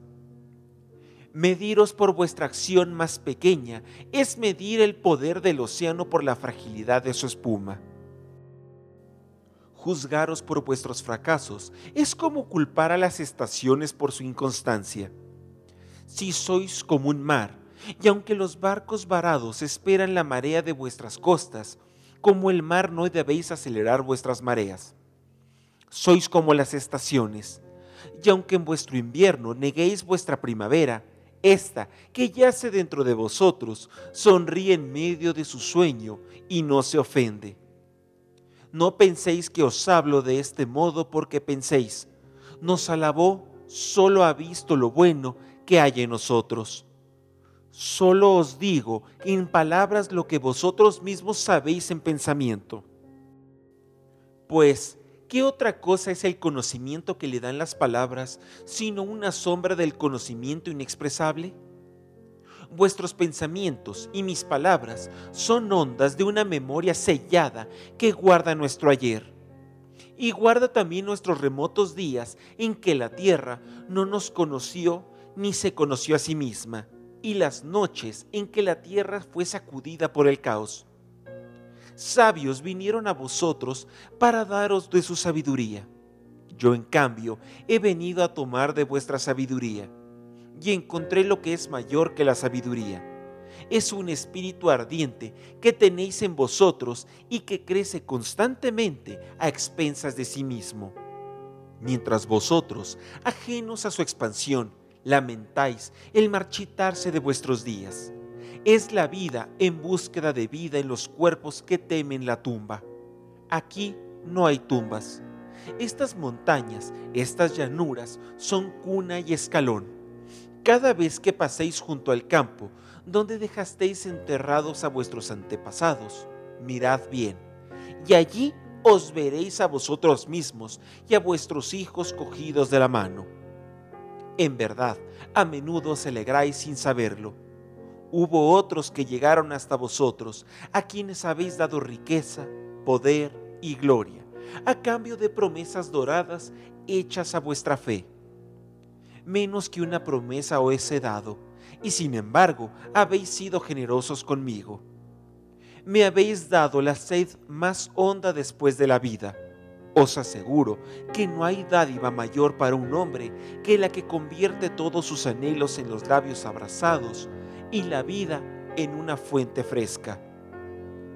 Mediros por vuestra acción más pequeña es medir el poder del océano por la fragilidad de su espuma. Juzgaros por vuestros fracasos es como culpar a las estaciones por su inconstancia. Si sois como un mar, y aunque los barcos varados esperan la marea de vuestras costas, como el mar no debéis acelerar vuestras mareas. Sois como las estaciones, y aunque en vuestro invierno neguéis vuestra primavera, esta que yace dentro de vosotros sonríe en medio de su sueño y no se ofende. No penséis que os hablo de este modo porque penséis, nos alabó, solo ha visto lo bueno que hay en nosotros. Solo os digo en palabras lo que vosotros mismos sabéis en pensamiento. Pues, ¿qué otra cosa es el conocimiento que le dan las palabras sino una sombra del conocimiento inexpresable? Vuestros pensamientos y mis palabras son ondas de una memoria sellada que guarda nuestro ayer y guarda también nuestros remotos días en que la tierra no nos conoció ni se conoció a sí misma y las noches en que la tierra fue sacudida por el caos. Sabios vinieron a vosotros para daros de su sabiduría. Yo en cambio he venido a tomar de vuestra sabiduría y encontré lo que es mayor que la sabiduría. Es un espíritu ardiente que tenéis en vosotros y que crece constantemente a expensas de sí mismo. Mientras vosotros, ajenos a su expansión, lamentáis el marchitarse de vuestros días. Es la vida en búsqueda de vida en los cuerpos que temen la tumba. Aquí no hay tumbas. Estas montañas, estas llanuras, son cuna y escalón. Cada vez que paséis junto al campo, donde dejasteis enterrados a vuestros antepasados, mirad bien, y allí os veréis a vosotros mismos y a vuestros hijos cogidos de la mano en verdad, a menudo os alegráis sin saberlo. Hubo otros que llegaron hasta vosotros, a quienes habéis dado riqueza, poder y gloria, a cambio de promesas doradas hechas a vuestra fe. Menos que una promesa os he dado, y sin embargo habéis sido generosos conmigo. Me habéis dado la sed más honda después de la vida os aseguro que no hay dádiva mayor para un hombre que la que convierte todos sus anhelos en los labios abrazados y la vida en una fuente fresca.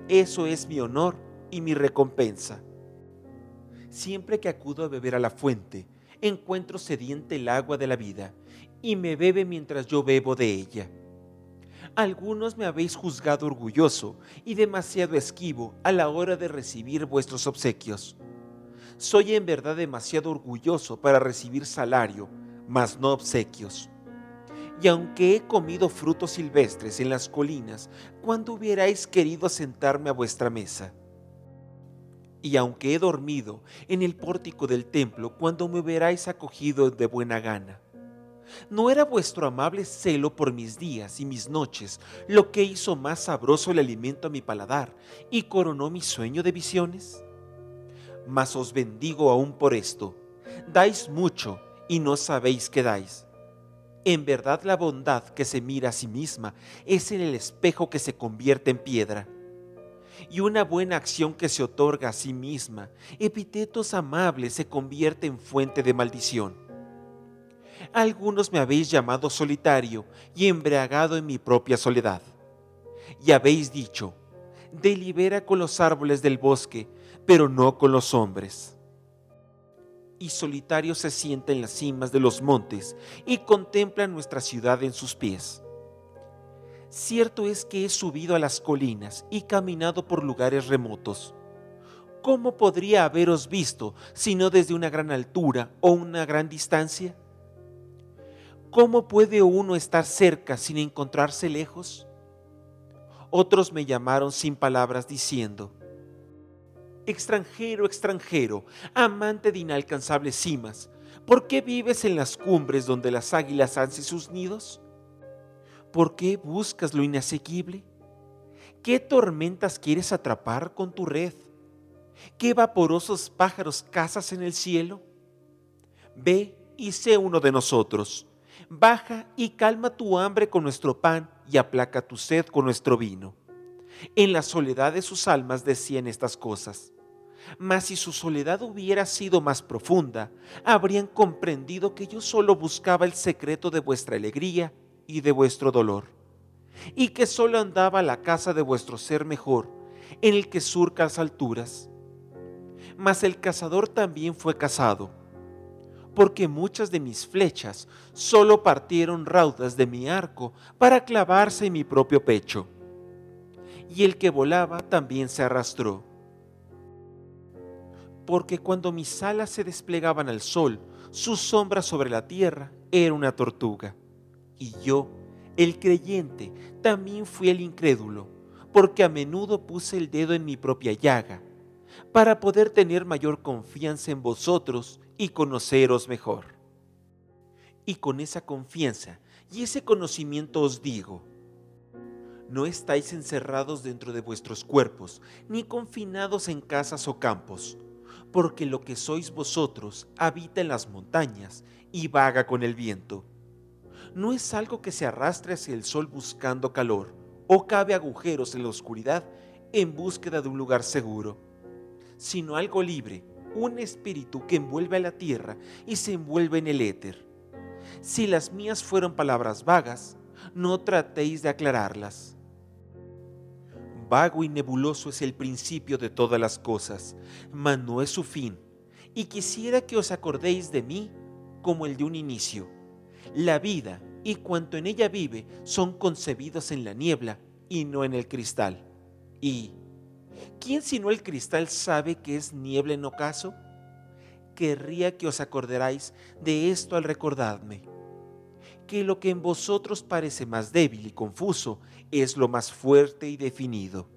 Eso es mi honor y mi recompensa. Siempre que acudo a beber a la fuente, encuentro sediente el agua de la vida y me bebe mientras yo bebo de ella. Algunos me habéis juzgado orgulloso y demasiado esquivo a la hora de recibir vuestros obsequios soy en verdad demasiado orgulloso para recibir salario, mas no obsequios. Y aunque he comido frutos silvestres en las colinas, ¿cuándo hubierais querido sentarme a vuestra mesa? Y aunque he dormido en el pórtico del templo, cuando me hubierais acogido de buena gana? ¿No era vuestro amable celo por mis días y mis noches lo que hizo más sabroso el alimento a mi paladar y coronó mi sueño de visiones? mas os bendigo aún por esto. Dais mucho y no sabéis qué dais. En verdad la bondad que se mira a sí misma es en el espejo que se convierte en piedra. Y una buena acción que se otorga a sí misma, epítetos amables, se convierte en fuente de maldición. Algunos me habéis llamado solitario y embriagado en mi propia soledad. Y habéis dicho, delibera con los árboles del bosque, pero no con los hombres. Y solitario se sienta en las cimas de los montes y contempla nuestra ciudad en sus pies. Cierto es que he subido a las colinas y caminado por lugares remotos. ¿Cómo podría haberos visto si no desde una gran altura o una gran distancia? ¿Cómo puede uno estar cerca sin encontrarse lejos? Otros me llamaron sin palabras diciendo, extranjero, extranjero, amante de inalcanzables cimas, ¿por qué vives en las cumbres donde las águilas hacen sus nidos? ¿Por qué buscas lo inasequible? ¿Qué tormentas quieres atrapar con tu red? ¿Qué vaporosos pájaros cazas en el cielo? Ve y sé uno de nosotros. Baja y calma tu hambre con nuestro pan y aplaca tu sed con nuestro vino. En la soledad de sus almas decían estas cosas. Mas si su soledad hubiera sido más profunda, habrían comprendido que yo solo buscaba el secreto de vuestra alegría y de vuestro dolor, y que solo andaba a la casa de vuestro ser mejor, en el que surca las alturas. Mas el cazador también fue cazado porque muchas de mis flechas solo partieron raudas de mi arco para clavarse en mi propio pecho. Y el que volaba también se arrastró. Porque cuando mis alas se desplegaban al sol, su sombra sobre la tierra era una tortuga. Y yo, el creyente, también fui el incrédulo, porque a menudo puse el dedo en mi propia llaga, para poder tener mayor confianza en vosotros y conoceros mejor. Y con esa confianza y ese conocimiento os digo, no estáis encerrados dentro de vuestros cuerpos, ni confinados en casas o campos, porque lo que sois vosotros habita en las montañas y vaga con el viento. No es algo que se arrastre hacia el sol buscando calor, o cabe agujeros en la oscuridad en búsqueda de un lugar seguro, sino algo libre un espíritu que envuelve a la tierra y se envuelve en el éter. Si las mías fueron palabras vagas, no tratéis de aclararlas. Vago y nebuloso es el principio de todas las cosas, mas no es su fin. Y quisiera que os acordéis de mí como el de un inicio. La vida y cuanto en ella vive son concebidos en la niebla y no en el cristal. Y ¿Quién sino el cristal sabe que es niebla en ocaso? Querría que os acordarais de esto al recordarme, que lo que en vosotros parece más débil y confuso es lo más fuerte y definido.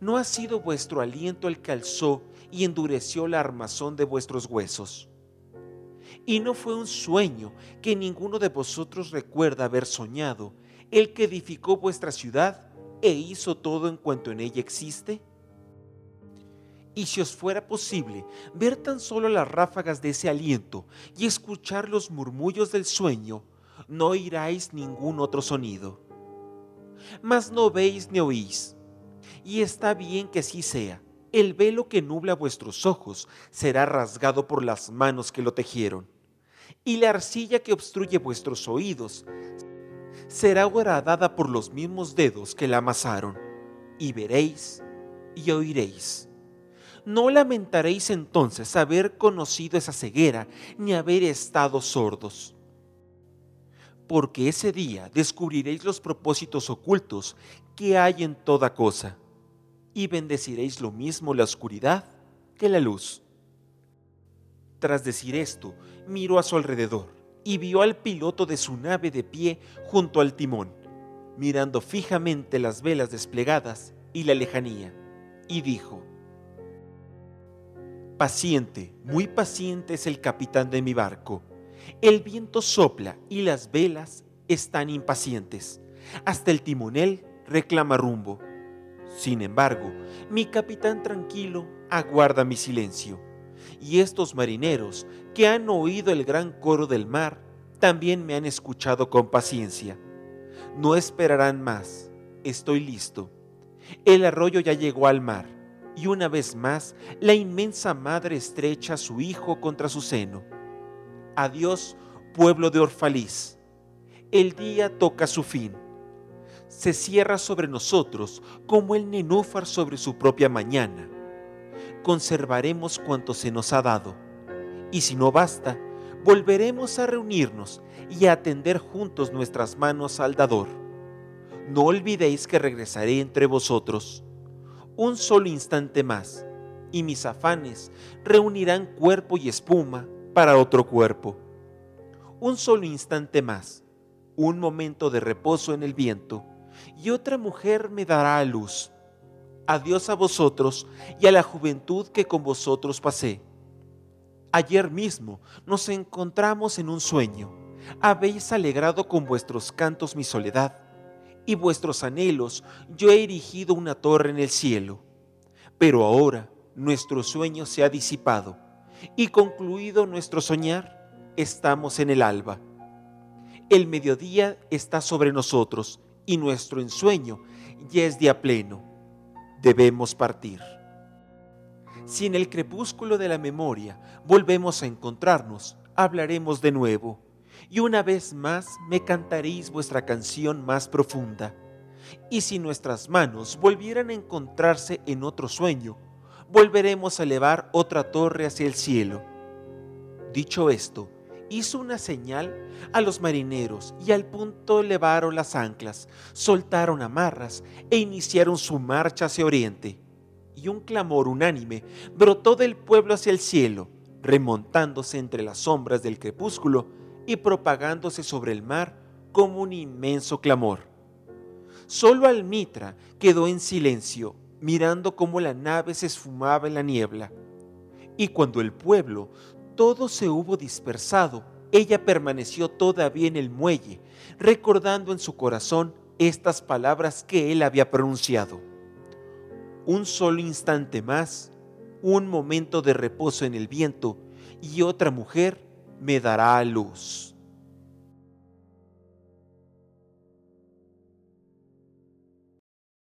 ¿No ha sido vuestro aliento el que alzó y endureció la armazón de vuestros huesos? Y no fue un sueño que ninguno de vosotros recuerda haber soñado, el que edificó vuestra ciudad e hizo todo en cuanto en ella existe? Y si os fuera posible ver tan solo las ráfagas de ese aliento y escuchar los murmullos del sueño, no oiráis ningún otro sonido. Mas no veis ni oís. Y está bien que así sea. El velo que nubla vuestros ojos será rasgado por las manos que lo tejieron. Y la arcilla que obstruye vuestros oídos será horadada por los mismos dedos que la amasaron, y veréis y oiréis. No lamentaréis entonces haber conocido esa ceguera ni haber estado sordos. Porque ese día descubriréis los propósitos ocultos que hay en toda cosa, y bendeciréis lo mismo la oscuridad que la luz. Tras decir esto, miró a su alrededor y vio al piloto de su nave de pie junto al timón, mirando fijamente las velas desplegadas y la lejanía, y dijo, Paciente, muy paciente es el capitán de mi barco. El viento sopla y las velas están impacientes. Hasta el timonel reclama rumbo. Sin embargo, mi capitán tranquilo aguarda mi silencio y estos marineros que han oído el gran coro del mar también me han escuchado con paciencia. No esperarán más, estoy listo. El arroyo ya llegó al mar, y una vez más la inmensa madre estrecha a su hijo contra su seno. Adiós, pueblo de Orfaliz. El día toca su fin. Se cierra sobre nosotros como el nenúfar sobre su propia mañana. Conservaremos cuanto se nos ha dado, y si no basta, volveremos a reunirnos y a tender juntos nuestras manos al dador. No olvidéis que regresaré entre vosotros. Un solo instante más, y mis afanes reunirán cuerpo y espuma para otro cuerpo. Un solo instante más, un momento de reposo en el viento, y otra mujer me dará a luz. Adiós a vosotros y a la juventud que con vosotros pasé Ayer mismo nos encontramos en un sueño. Habéis alegrado con vuestros cantos mi soledad, y vuestros anhelos yo he erigido una torre en el cielo. Pero ahora nuestro sueño se ha disipado, y concluido nuestro soñar, estamos en el alba. El mediodía está sobre nosotros, y nuestro ensueño ya es día pleno. Debemos partir si en el crepúsculo de la memoria volvemos a encontrarnos, hablaremos de nuevo, y una vez más me cantaréis vuestra canción más profunda. Y si nuestras manos volvieran a encontrarse en otro sueño, volveremos a elevar otra torre hacia el cielo. Dicho esto, hizo una señal a los marineros y al punto elevaron las anclas, soltaron amarras e iniciaron su marcha hacia oriente y un clamor unánime brotó del pueblo hacia el cielo, remontándose entre las sombras del crepúsculo y propagándose sobre el mar como un inmenso clamor. Solo Almitra quedó en silencio, mirando cómo la nave se esfumaba en la niebla. Y cuando el pueblo todo se hubo dispersado, ella permaneció todavía en el muelle, recordando en su corazón estas palabras que él había pronunciado un solo instante más, un momento de reposo en el viento, y otra mujer me dará luz.